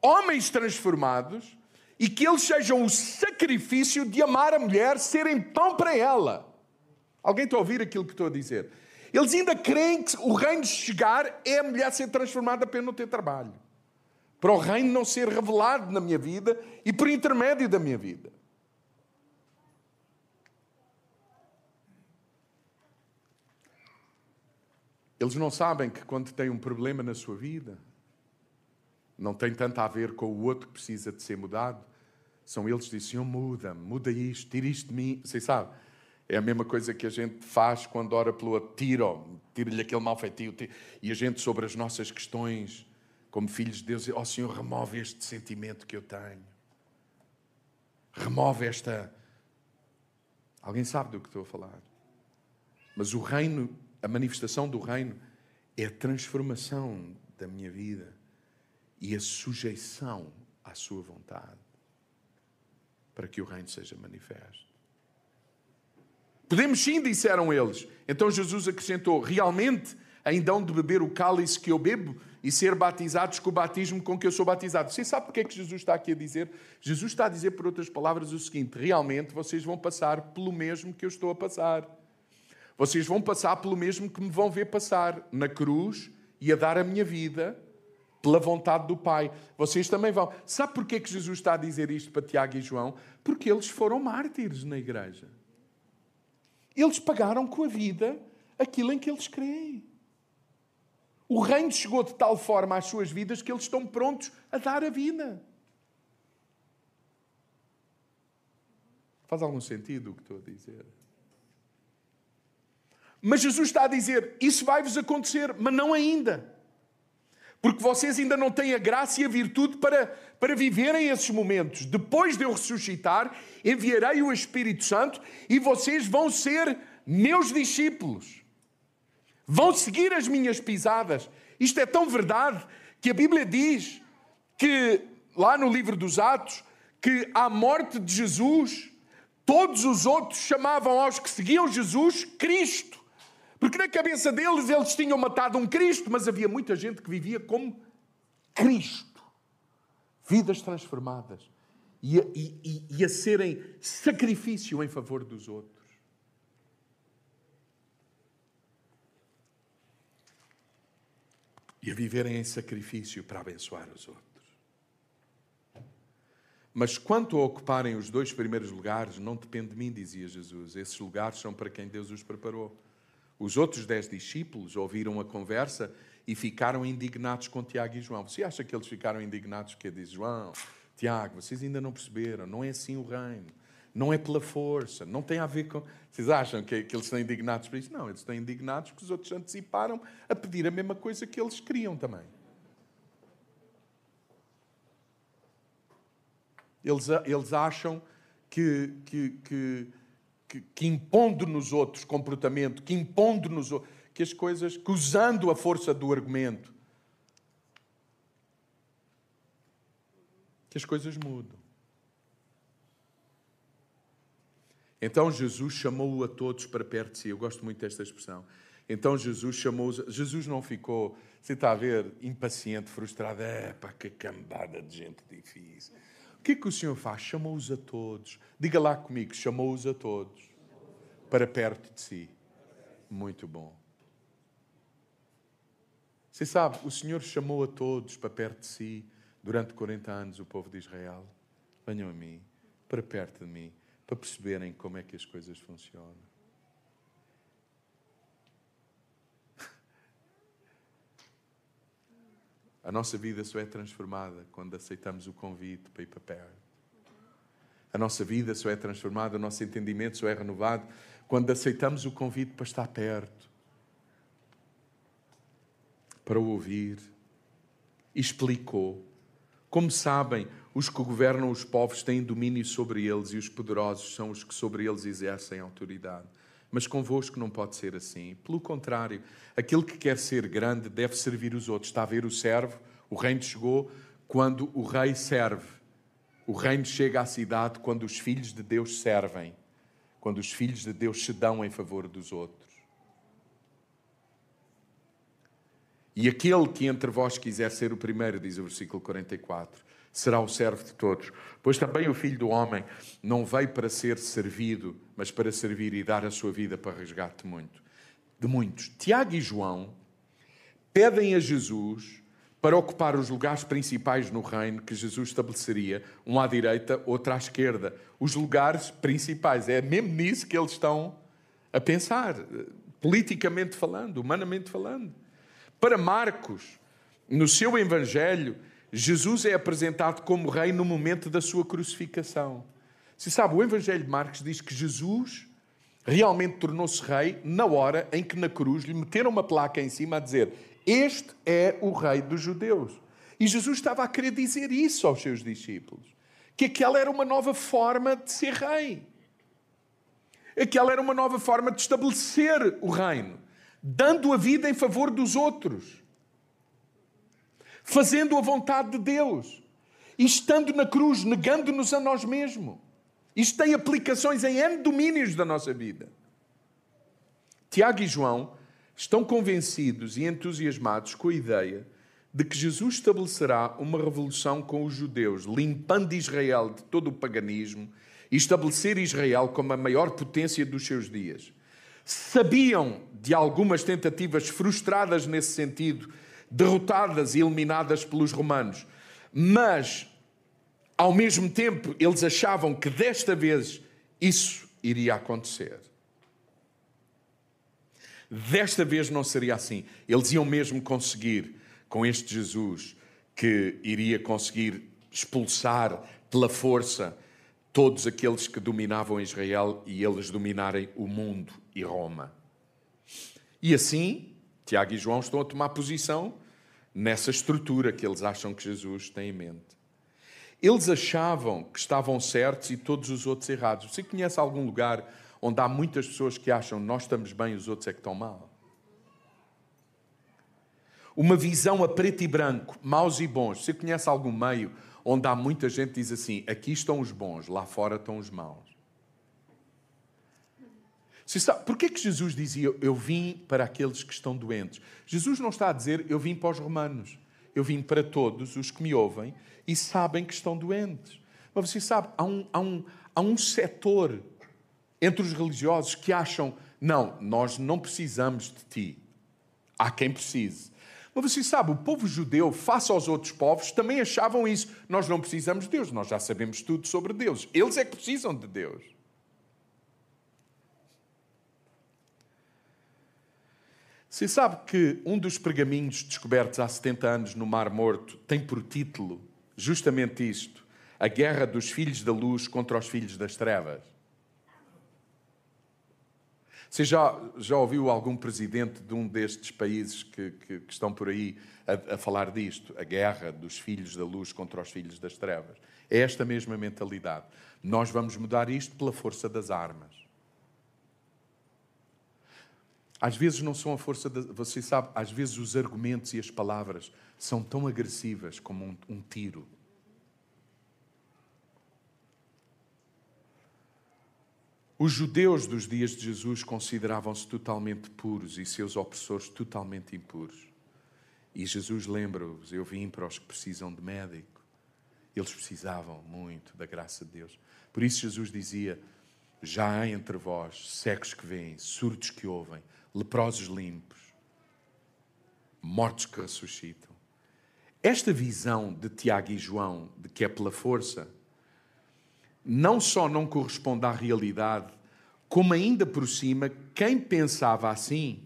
homens transformados e que eles sejam o sacrifício de amar a mulher, serem pão para ela. Alguém está a ouvir aquilo que estou a dizer? Eles ainda creem que o reino de chegar é a mulher ser transformada para não ter trabalho. Para o reino não ser revelado na minha vida e por intermédio da minha vida. Eles não sabem que quando têm um problema na sua vida, não tem tanto a ver com o outro que precisa de ser mudado. São eles que dizem, muda, muda isto, tira isto de mim. Você sabe, é a mesma coisa que a gente faz quando ora pelo outro, tira, tira-lhe aquele mal feitio. E a gente, sobre as nossas questões, como filhos de Deus, ó oh, Senhor, remove este sentimento que eu tenho. Remove esta. Alguém sabe do que estou a falar. Mas o reino, a manifestação do reino, é a transformação da minha vida e a sujeição à Sua vontade para que o reino seja manifesto. Podemos sim, disseram eles. Então Jesus acrescentou: realmente ainda hão de beber o cálice que eu bebo e ser batizados com o batismo com que eu sou batizado. Você sabe porque é que Jesus está aqui a dizer? Jesus está a dizer, por outras palavras, o seguinte: realmente vocês vão passar pelo mesmo que eu estou a passar. Vocês vão passar pelo mesmo que me vão ver passar na cruz e a dar a minha vida pela vontade do Pai. Vocês também vão. Sabe porquê que Jesus está a dizer isto para Tiago e João? Porque eles foram mártires na igreja. Eles pagaram com a vida aquilo em que eles creem. O reino chegou de tal forma às suas vidas que eles estão prontos a dar a vida. Faz algum sentido o que estou a dizer? Mas Jesus está a dizer: Isso vai-vos acontecer, mas não ainda porque vocês ainda não têm a graça e a virtude para, para viverem esses momentos. Depois de eu ressuscitar, enviarei o Espírito Santo e vocês vão ser meus discípulos. Vão seguir as minhas pisadas. Isto é tão verdade que a Bíblia diz que, lá no livro dos Atos, que à morte de Jesus, todos os outros chamavam aos que seguiam Jesus Cristo. Porque na cabeça deles eles tinham matado um Cristo, mas havia muita gente que vivia como Cristo. Vidas transformadas. E a, e, e a serem sacrifício em favor dos outros. E a viverem em sacrifício para abençoar os outros. Mas quanto a ocuparem os dois primeiros lugares, não depende de mim, dizia Jesus. Esses lugares são para quem Deus os preparou. Os outros dez discípulos ouviram a conversa e ficaram indignados com Tiago e João. Você acha que eles ficaram indignados porque diz João, Tiago, vocês ainda não perceberam, não é assim o reino. Não é pela força, não tem a ver com. Vocês acham que, que eles estão indignados por isso? Não, eles estão indignados porque os outros anteciparam a pedir a mesma coisa que eles queriam também. Eles, eles acham que, que, que que, que impondo nos outros comportamento, que impondo nos outros, que as coisas, que usando a força do argumento, que as coisas mudam. Então Jesus chamou-o a todos para perto de si. Eu gosto muito desta expressão. Então Jesus chamou-os. Jesus não ficou, você está a ver, impaciente, frustrado. É, pá, que cambada de gente difícil que que o Senhor faz? Chamou-os a todos. Diga lá comigo, chamou-os a todos para perto de si. Muito bom. Você sabe, o Senhor chamou a todos para perto de si durante 40 anos, o povo de Israel. Venham a mim, para perto de mim, para perceberem como é que as coisas funcionam. A nossa vida só é transformada quando aceitamos o convite para ir para perto. A nossa vida só é transformada, o nosso entendimento só é renovado quando aceitamos o convite para estar perto. para ouvir, explicou. Como sabem, os que governam os povos têm domínio sobre eles e os poderosos são os que sobre eles exercem autoridade. Mas convosco não pode ser assim. Pelo contrário, aquele que quer ser grande deve servir os outros. Está a ver o servo? O reino chegou quando o rei serve. O reino chega à cidade quando os filhos de Deus servem, quando os filhos de Deus se dão em favor dos outros. E aquele que entre vós quiser ser o primeiro, diz o versículo 44, será o servo de todos. Pois também o filho do homem não veio para ser servido, mas para servir e dar a sua vida para resgate muito, de muitos. Tiago e João pedem a Jesus para ocupar os lugares principais no reino que Jesus estabeleceria, um à direita, outro à esquerda. Os lugares principais. É mesmo nisso que eles estão a pensar, politicamente falando, humanamente falando. Para Marcos, no seu Evangelho, Jesus é apresentado como rei no momento da sua crucificação. Se sabe, o Evangelho de Marcos diz que Jesus realmente tornou-se rei na hora em que na cruz lhe meteram uma placa em cima a dizer: Este é o rei dos judeus. E Jesus estava a querer dizer isso aos seus discípulos: que aquela era uma nova forma de ser rei. Aquela era uma nova forma de estabelecer o reino, dando a vida em favor dos outros fazendo a vontade de Deus e estando na cruz, negando-nos a nós mesmos. Isto tem aplicações em N domínios da nossa vida. Tiago e João estão convencidos e entusiasmados com a ideia de que Jesus estabelecerá uma revolução com os judeus, limpando Israel de todo o paganismo e estabelecer Israel como a maior potência dos seus dias. Sabiam de algumas tentativas frustradas nesse sentido derrotadas e eliminadas pelos romanos. Mas, ao mesmo tempo, eles achavam que desta vez isso iria acontecer. Desta vez não seria assim. Eles iam mesmo conseguir, com este Jesus, que iria conseguir expulsar pela força todos aqueles que dominavam Israel e eles dominarem o mundo e Roma. E assim, Tiago e João estão a tomar posição nessa estrutura que eles acham que Jesus tem em mente. Eles achavam que estavam certos e todos os outros errados. Você conhece algum lugar onde há muitas pessoas que acham nós estamos bem e os outros é que estão mal? Uma visão a preto e branco, maus e bons. Você conhece algum meio onde há muita gente que diz assim: aqui estão os bons, lá fora estão os maus? Sabe, porquê que Jesus dizia, eu vim para aqueles que estão doentes? Jesus não está a dizer, eu vim para os romanos. Eu vim para todos os que me ouvem e sabem que estão doentes. Mas você sabe, há um, há um, há um setor entre os religiosos que acham, não, nós não precisamos de ti. Há quem precise. Mas você sabe, o povo judeu, face aos outros povos, também achavam isso. Nós não precisamos de Deus, nós já sabemos tudo sobre Deus. Eles é que precisam de Deus. Você sabe que um dos pergaminhos descobertos há 70 anos no Mar Morto tem por título justamente isto: A Guerra dos Filhos da Luz contra os Filhos das Trevas. Você já, já ouviu algum presidente de um destes países que, que, que estão por aí a, a, falar disto? A guerra dos filhos da luz contra os filhos das trevas. É esta mesma mentalidade. Nós vamos mudar isto pela força das armas. Às vezes não são a força da. Você sabe, às vezes os argumentos e as palavras são tão agressivas como um, um tiro. Os judeus dos dias de Jesus consideravam-se totalmente puros e seus opressores totalmente impuros. E Jesus lembra-os: Eu vim para os que precisam de médico. Eles precisavam muito da graça de Deus. Por isso, Jesus dizia: Já há entre vós cegos que veem, surdos que ouvem, leprosos limpos, mortos que ressuscitam. Esta visão de Tiago e João, de que é pela força, não só não corresponde à realidade, como ainda por cima, quem pensava assim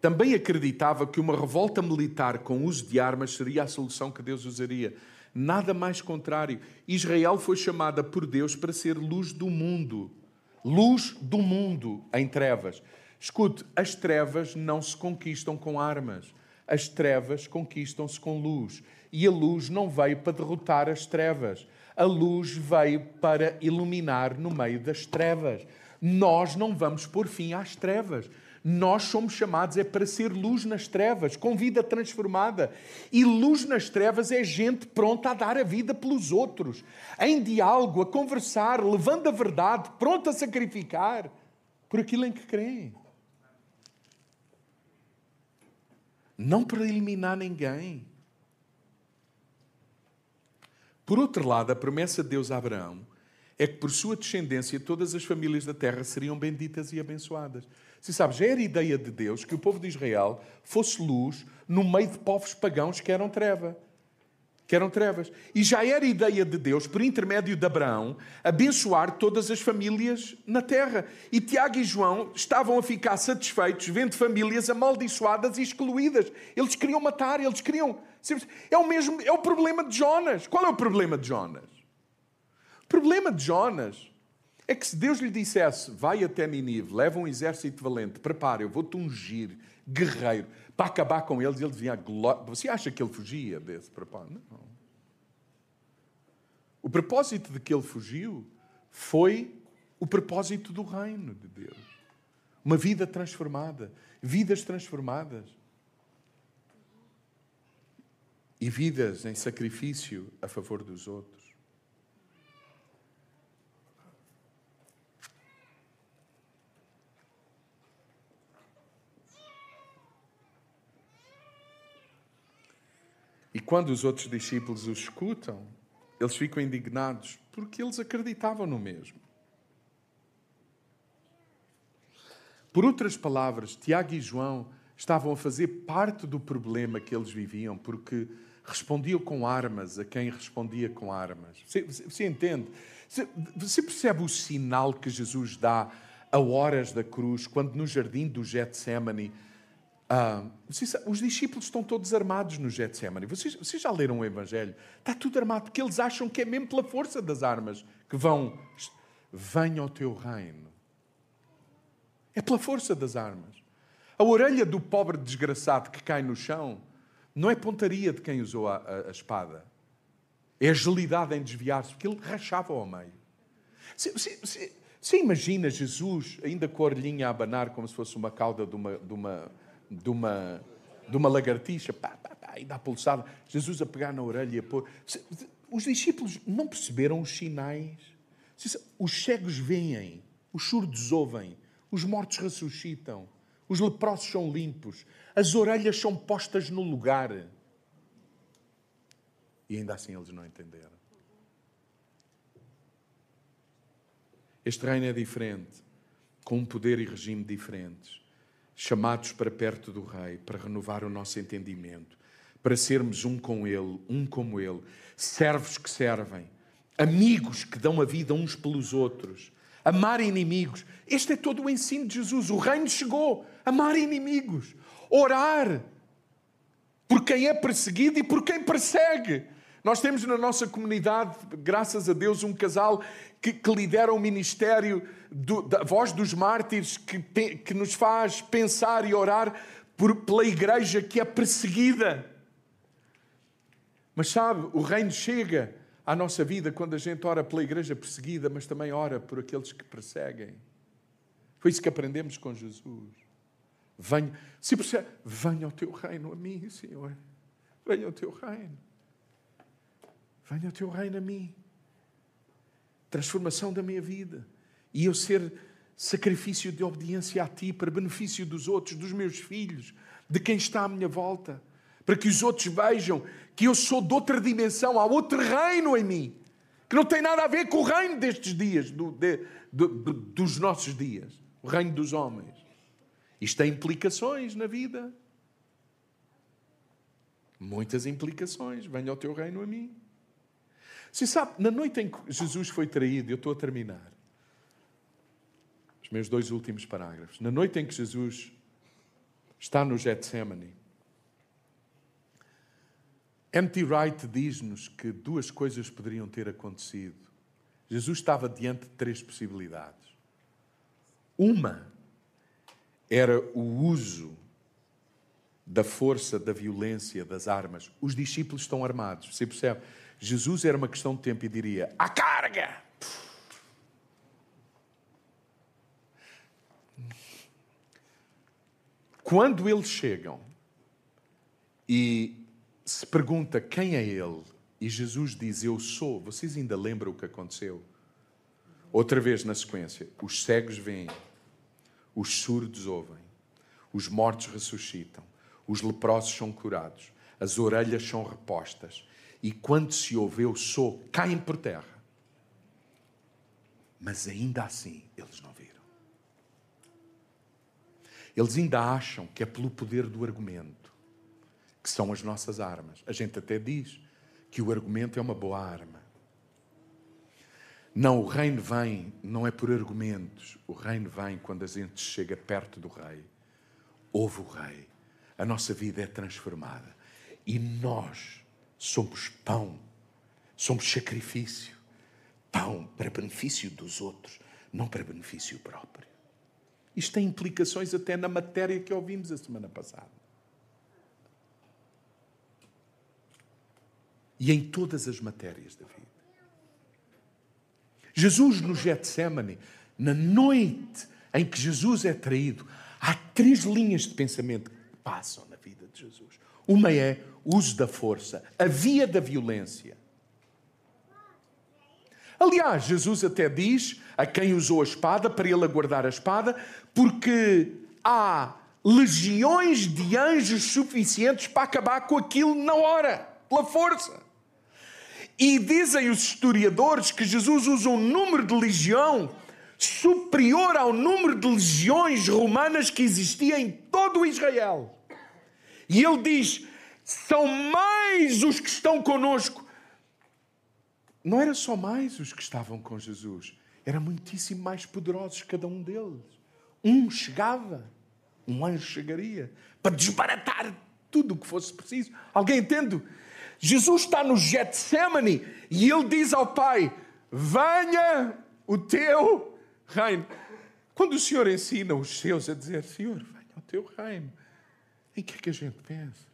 também acreditava que uma revolta militar com uso de armas seria a solução que Deus usaria. Nada mais contrário. Israel foi chamada por Deus para ser luz do mundo. Luz do mundo em trevas. Escute, as trevas não se conquistam com armas. as trevas conquistam-se com luz. E a luz não veio para derrotar as trevas. A luz veio para iluminar no meio das trevas. Nós não vamos pôr fim às trevas. Nós somos chamados é para ser luz nas trevas, com vida transformada. E luz nas trevas é gente pronta a dar a vida pelos outros, em diálogo, a conversar, levando a verdade, pronta a sacrificar por aquilo em que creem. Não para eliminar ninguém. Por outro lado, a promessa de Deus a Abraão é que por sua descendência todas as famílias da terra seriam benditas e abençoadas. Você sabe, já era ideia de Deus que o povo de Israel fosse luz no meio de povos pagãos que eram treva. Que eram trevas. E já era ideia de Deus, por intermédio de Abraão, abençoar todas as famílias na terra. E Tiago e João estavam a ficar satisfeitos vendo famílias amaldiçoadas e excluídas. Eles queriam matar, eles queriam. É o mesmo, é o problema de Jonas. Qual é o problema de Jonas? O problema de Jonas é que se Deus lhe dissesse, vai até Ninive, leva um exército valente, prepara, eu vou-te ungir, guerreiro, para acabar com eles, ele dizia, você acha que ele fugia desse propósito? Não. O propósito de que ele fugiu foi o propósito do reino de Deus. Uma vida transformada, vidas transformadas. E vidas em sacrifício a favor dos outros. E quando os outros discípulos o escutam, eles ficam indignados porque eles acreditavam no mesmo. Por outras palavras, Tiago e João estavam a fazer parte do problema que eles viviam, porque respondiam com armas a quem respondia com armas. Você, você entende? Você, você percebe o sinal que Jesus dá a horas da cruz, quando no jardim do Getsemane ah, os discípulos estão todos armados no Getsemane. Vocês, vocês já leram o Evangelho? Está tudo armado, porque eles acham que é mesmo pela força das armas que vão. Venha ao teu reino. É pela força das armas. A orelha do pobre desgraçado que cai no chão não é pontaria de quem usou a, a, a espada. É agilidade em desviar-se, porque ele rachava ao meio. Você imagina Jesus ainda com a orelhinha a abanar como se fosse uma cauda de uma, de uma de uma, de uma lagartixa, pá, pá, pá, e dá pulsada. Jesus a pegar na orelha e a pôr. Os discípulos não perceberam os sinais. Os cegos veem, os surdos ouvem, os mortos ressuscitam, os leprosos são limpos, as orelhas são postas no lugar. E ainda assim eles não entenderam. Este reino é diferente, com um poder e regime diferentes chamados para perto do Rei, para renovar o nosso entendimento, para sermos um com Ele, um como Ele, servos que servem, amigos que dão a vida uns pelos outros, amar inimigos. Este é todo o ensino de Jesus. O reino chegou. Amar inimigos, orar por quem é perseguido e por quem persegue. Nós temos na nossa comunidade, graças a Deus, um casal que, que lidera o ministério do, da voz dos mártires, que, que nos faz pensar e orar por, pela igreja que é perseguida. Mas sabe, o reino chega à nossa vida quando a gente ora pela igreja perseguida, mas também ora por aqueles que perseguem. Foi isso que aprendemos com Jesus. Venha, se percebe, venha ao teu reino a mim, Senhor. Venha ao teu reino. Venha o teu reino a mim. Transformação da minha vida. E eu ser sacrifício de obediência a ti, para benefício dos outros, dos meus filhos, de quem está à minha volta. Para que os outros vejam que eu sou de outra dimensão, há outro reino em mim. Que não tem nada a ver com o reino destes dias, do, de, do, do, dos nossos dias. O reino dos homens. Isto tem implicações na vida. Muitas implicações. Venha ao teu reino a mim. Você sabe, na noite em que Jesus foi traído, eu estou a terminar. Os meus dois últimos parágrafos. Na noite em que Jesus está no Getsemane, M.T. Wright diz-nos que duas coisas poderiam ter acontecido. Jesus estava diante de três possibilidades. Uma era o uso da força, da violência, das armas. Os discípulos estão armados. Você percebe? Jesus era uma questão de tempo e diria: à carga! Quando eles chegam e se pergunta quem é ele, e Jesus diz: Eu sou, vocês ainda lembram o que aconteceu? Outra vez na sequência: os cegos veem, os surdos ouvem, os mortos ressuscitam, os leprosos são curados, as orelhas são repostas, e quando se ouve eu sou, caem por terra. Mas ainda assim eles não viram. Eles ainda acham que é pelo poder do argumento, que são as nossas armas. A gente até diz que o argumento é uma boa arma. Não, o reino vem, não é por argumentos. O reino vem quando a gente chega perto do rei. Ouve o rei. A nossa vida é transformada. E nós somos pão, somos sacrifício. Pão para benefício dos outros, não para benefício próprio. Isto tem implicações até na matéria que ouvimos a semana passada. E em todas as matérias da vida. Jesus no Getsemane, na noite em que Jesus é traído, há três linhas de pensamento que passam na vida de Jesus. Uma é uso da força, a via da violência. Aliás, Jesus até diz a quem usou a espada para ele aguardar a espada, porque há legiões de anjos suficientes para acabar com aquilo na hora, pela força. E dizem os historiadores que Jesus usa um número de legião superior ao número de legiões romanas que existia em todo Israel. E ele diz: são mais os que estão conosco. Não era só mais os que estavam com Jesus, era muitíssimo mais poderosos cada um deles. Um chegava, um anjo chegaria para desbaratar tudo o que fosse preciso. Alguém entende? Jesus está no Getsemane e ele diz ao Pai: Venha o teu reino. Quando o Senhor ensina os seus a dizer: Senhor, venha o teu reino, em que é que a gente pensa?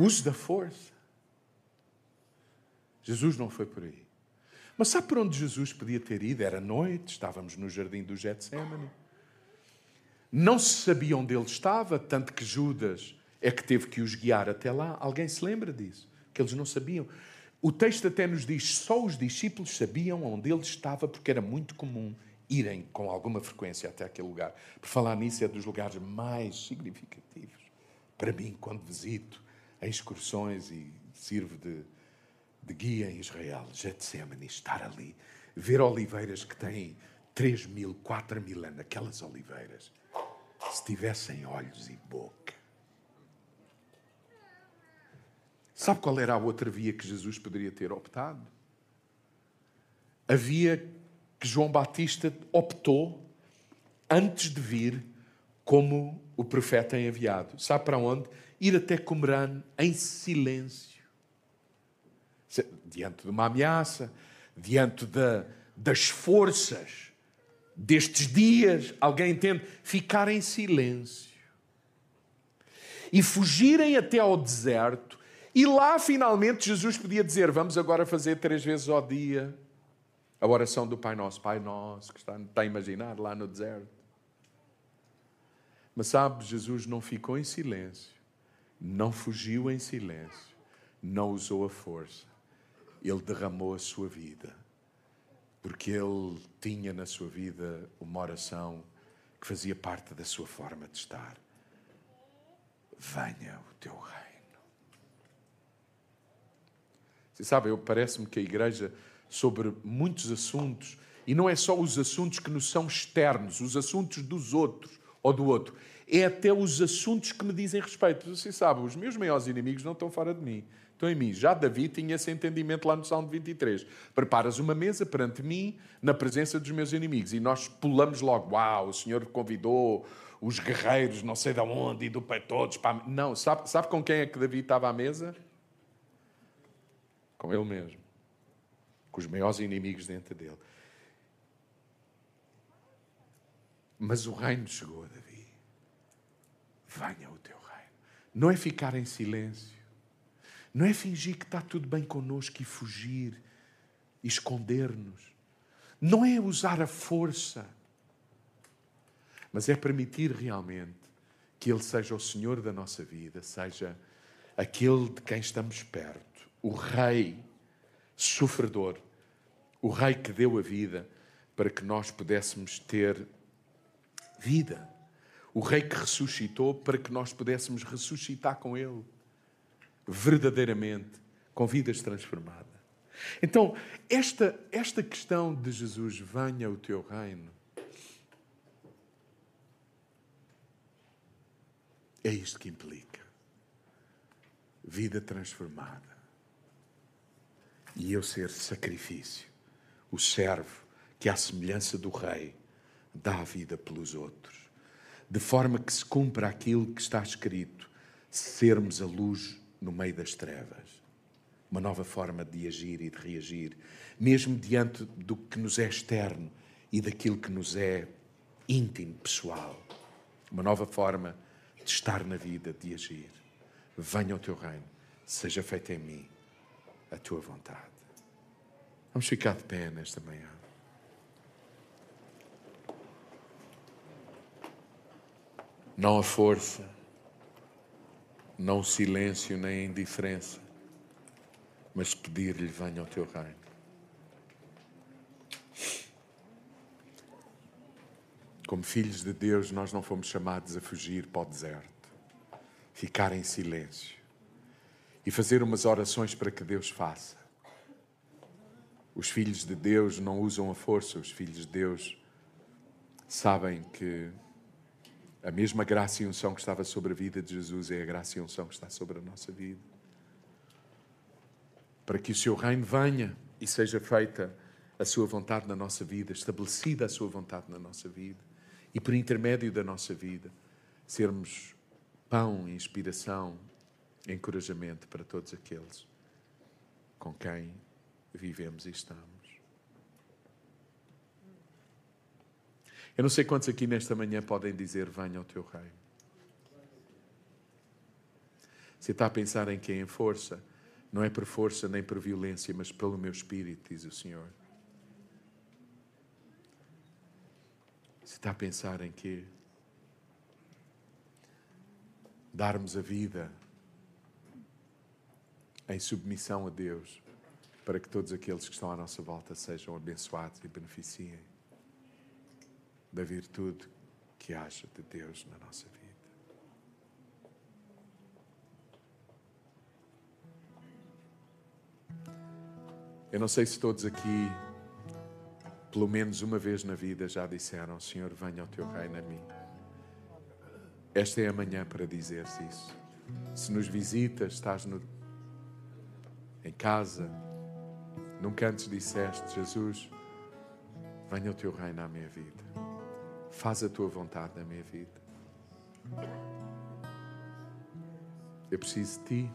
Uso da força. Jesus não foi por aí. Mas sabe por onde Jesus podia ter ido? Era noite, estávamos no jardim do Getsemane. Não se sabia onde ele estava, tanto que Judas é que teve que os guiar até lá. Alguém se lembra disso? Que eles não sabiam. O texto até nos diz: só os discípulos sabiam onde ele estava, porque era muito comum irem com alguma frequência até aquele lugar. Por falar nisso, é dos lugares mais significativos para mim quando visito em excursões e sirvo de, de guia em Israel. Getsemane, estar ali, ver oliveiras que têm 3 mil, 4 mil anos, aquelas oliveiras, se tivessem olhos e boca Sabe qual era a outra via que Jesus poderia ter optado? A via que João Batista optou antes de vir como o profeta enviado. Sabe para onde? Ir até Qumran em silêncio. Diante de uma ameaça, diante da, das forças destes dias, alguém entende? Ficar em silêncio. E fugirem até ao deserto e lá, finalmente, Jesus podia dizer: Vamos agora fazer três vezes ao dia a oração do Pai Nosso. Pai Nosso, que está, está a imaginar lá no deserto. Mas sabe, Jesus não ficou em silêncio, não fugiu em silêncio, não usou a força. Ele derramou a sua vida, porque ele tinha na sua vida uma oração que fazia parte da sua forma de estar. Venha o teu reino. Você sabe, parece-me que a igreja, sobre muitos assuntos, e não é só os assuntos que nos são externos, os assuntos dos outros ou do outro, é até os assuntos que me dizem respeito. Você sabe, os meus maiores inimigos não estão fora de mim, estão em mim. Já Davi tinha esse entendimento lá no Salmo 23. Preparas uma mesa perante mim, na presença dos meus inimigos, e nós pulamos logo, uau, o Senhor convidou os guerreiros, não sei de onde, e do pai todos. Para... Não, sabe, sabe com quem é que Davi estava à mesa? com ele mesmo, com os maiores inimigos dentro dele. Mas o reino chegou a Davi. Venha o teu reino. Não é ficar em silêncio. Não é fingir que está tudo bem connosco e fugir e esconder-nos. Não é usar a força, mas é permitir realmente que Ele seja o Senhor da nossa vida, seja aquele de quem estamos perto, o Rei sofredor, o Rei que deu a vida para que nós pudéssemos ter vida, o Rei que ressuscitou para que nós pudéssemos ressuscitar com Ele, verdadeiramente, com vidas transformadas. Então, esta, esta questão de Jesus, venha o teu reino, é isto que implica. Vida transformada. E eu ser sacrifício, o servo que, à semelhança do Rei, dá a vida pelos outros, de forma que se cumpra aquilo que está escrito, sermos a luz no meio das trevas uma nova forma de agir e de reagir, mesmo diante do que nos é externo e daquilo que nos é íntimo, pessoal. Uma nova forma de estar na vida, de agir. Venha o teu reino, seja feita em mim a tua vontade. Vamos ficar de pé nesta manhã. Não a força, não silêncio nem indiferença mas pedir-lhe: venha ao teu reino. Como filhos de Deus, nós não fomos chamados a fugir para o deserto, ficar em silêncio e fazer umas orações para que Deus faça. Os filhos de Deus não usam a força, os filhos de Deus sabem que a mesma graça e unção que estava sobre a vida de Jesus é a graça e unção que está sobre a nossa vida para que o seu reino venha e seja feita a sua vontade na nossa vida, estabelecida a sua vontade na nossa vida, e por intermédio da nossa vida, sermos pão, inspiração, encorajamento para todos aqueles com quem vivemos e estamos. Eu não sei quantos aqui nesta manhã podem dizer: Venha ao teu reino. Você está a pensar em quem? Em força? Não é por força nem por violência, mas pelo meu espírito, diz o Senhor. Você está a pensar em que darmos a vida em submissão a Deus para que todos aqueles que estão à nossa volta sejam abençoados e beneficiem da virtude que haja de Deus na nossa vida. Eu não sei se todos aqui, pelo menos uma vez na vida, já disseram: Senhor, venha o teu reino a mim. Esta é a manhã para dizer-se isso. Se nos visitas, estás no, em casa, nunca antes disseste: Jesus, venha o teu reino à minha vida. Faz a tua vontade na minha vida. Eu preciso de ti.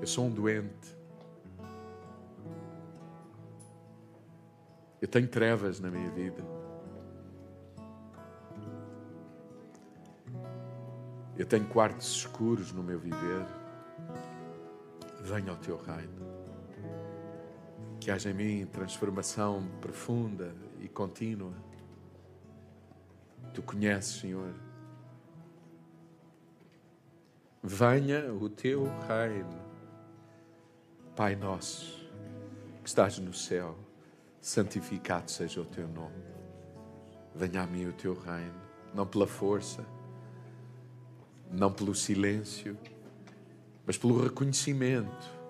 Eu sou um doente. Eu tenho trevas na minha vida. Eu tenho quartos escuros no meu viver. Venha ao teu reino. Que haja em mim transformação profunda contínua. Tu conheces, Senhor. Venha o teu reino. Pai nosso, que estás no céu, santificado seja o teu nome. Venha a mim o teu reino, não pela força, não pelo silêncio, mas pelo reconhecimento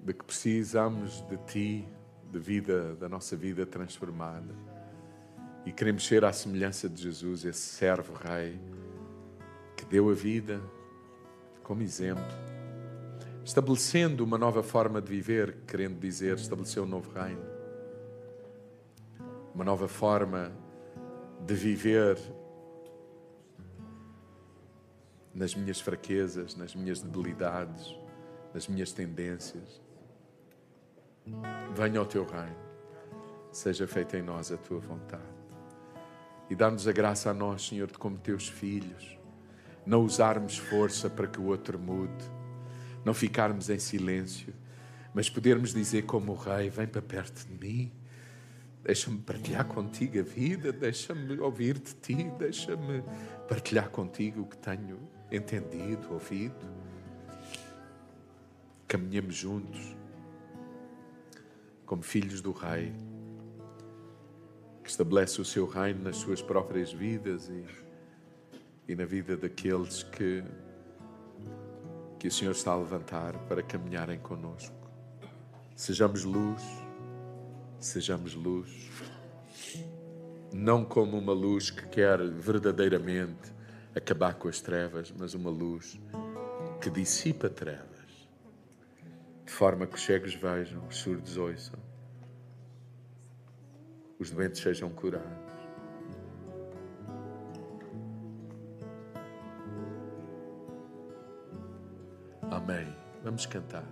de que precisamos de ti, de vida, da nossa vida transformada. E queremos ser à semelhança de Jesus, esse servo rei que deu a vida como exemplo estabelecendo uma nova forma de viver, querendo dizer, estabeleceu um novo reino. Uma nova forma de viver nas minhas fraquezas, nas minhas debilidades, nas minhas tendências. Venha ao teu reino, seja feita em nós a tua vontade. E dá-nos a graça a nós, Senhor, de como teus filhos, não usarmos força para que o outro mude, não ficarmos em silêncio, mas podermos dizer como o Rei: Vem para perto de mim, deixa-me partilhar contigo a vida, deixa-me ouvir de ti, deixa-me partilhar contigo o que tenho entendido, ouvido. Caminhamos juntos como filhos do Rei, que estabelece o seu reino nas suas próprias vidas e, e na vida daqueles que, que o Senhor está a levantar para caminharem conosco. Sejamos luz, sejamos luz, não como uma luz que quer verdadeiramente acabar com as trevas, mas uma luz que dissipa trevas de forma que os cegos vejam, os surdos ouçam, os doentes sejam curados. Amém. Vamos cantar.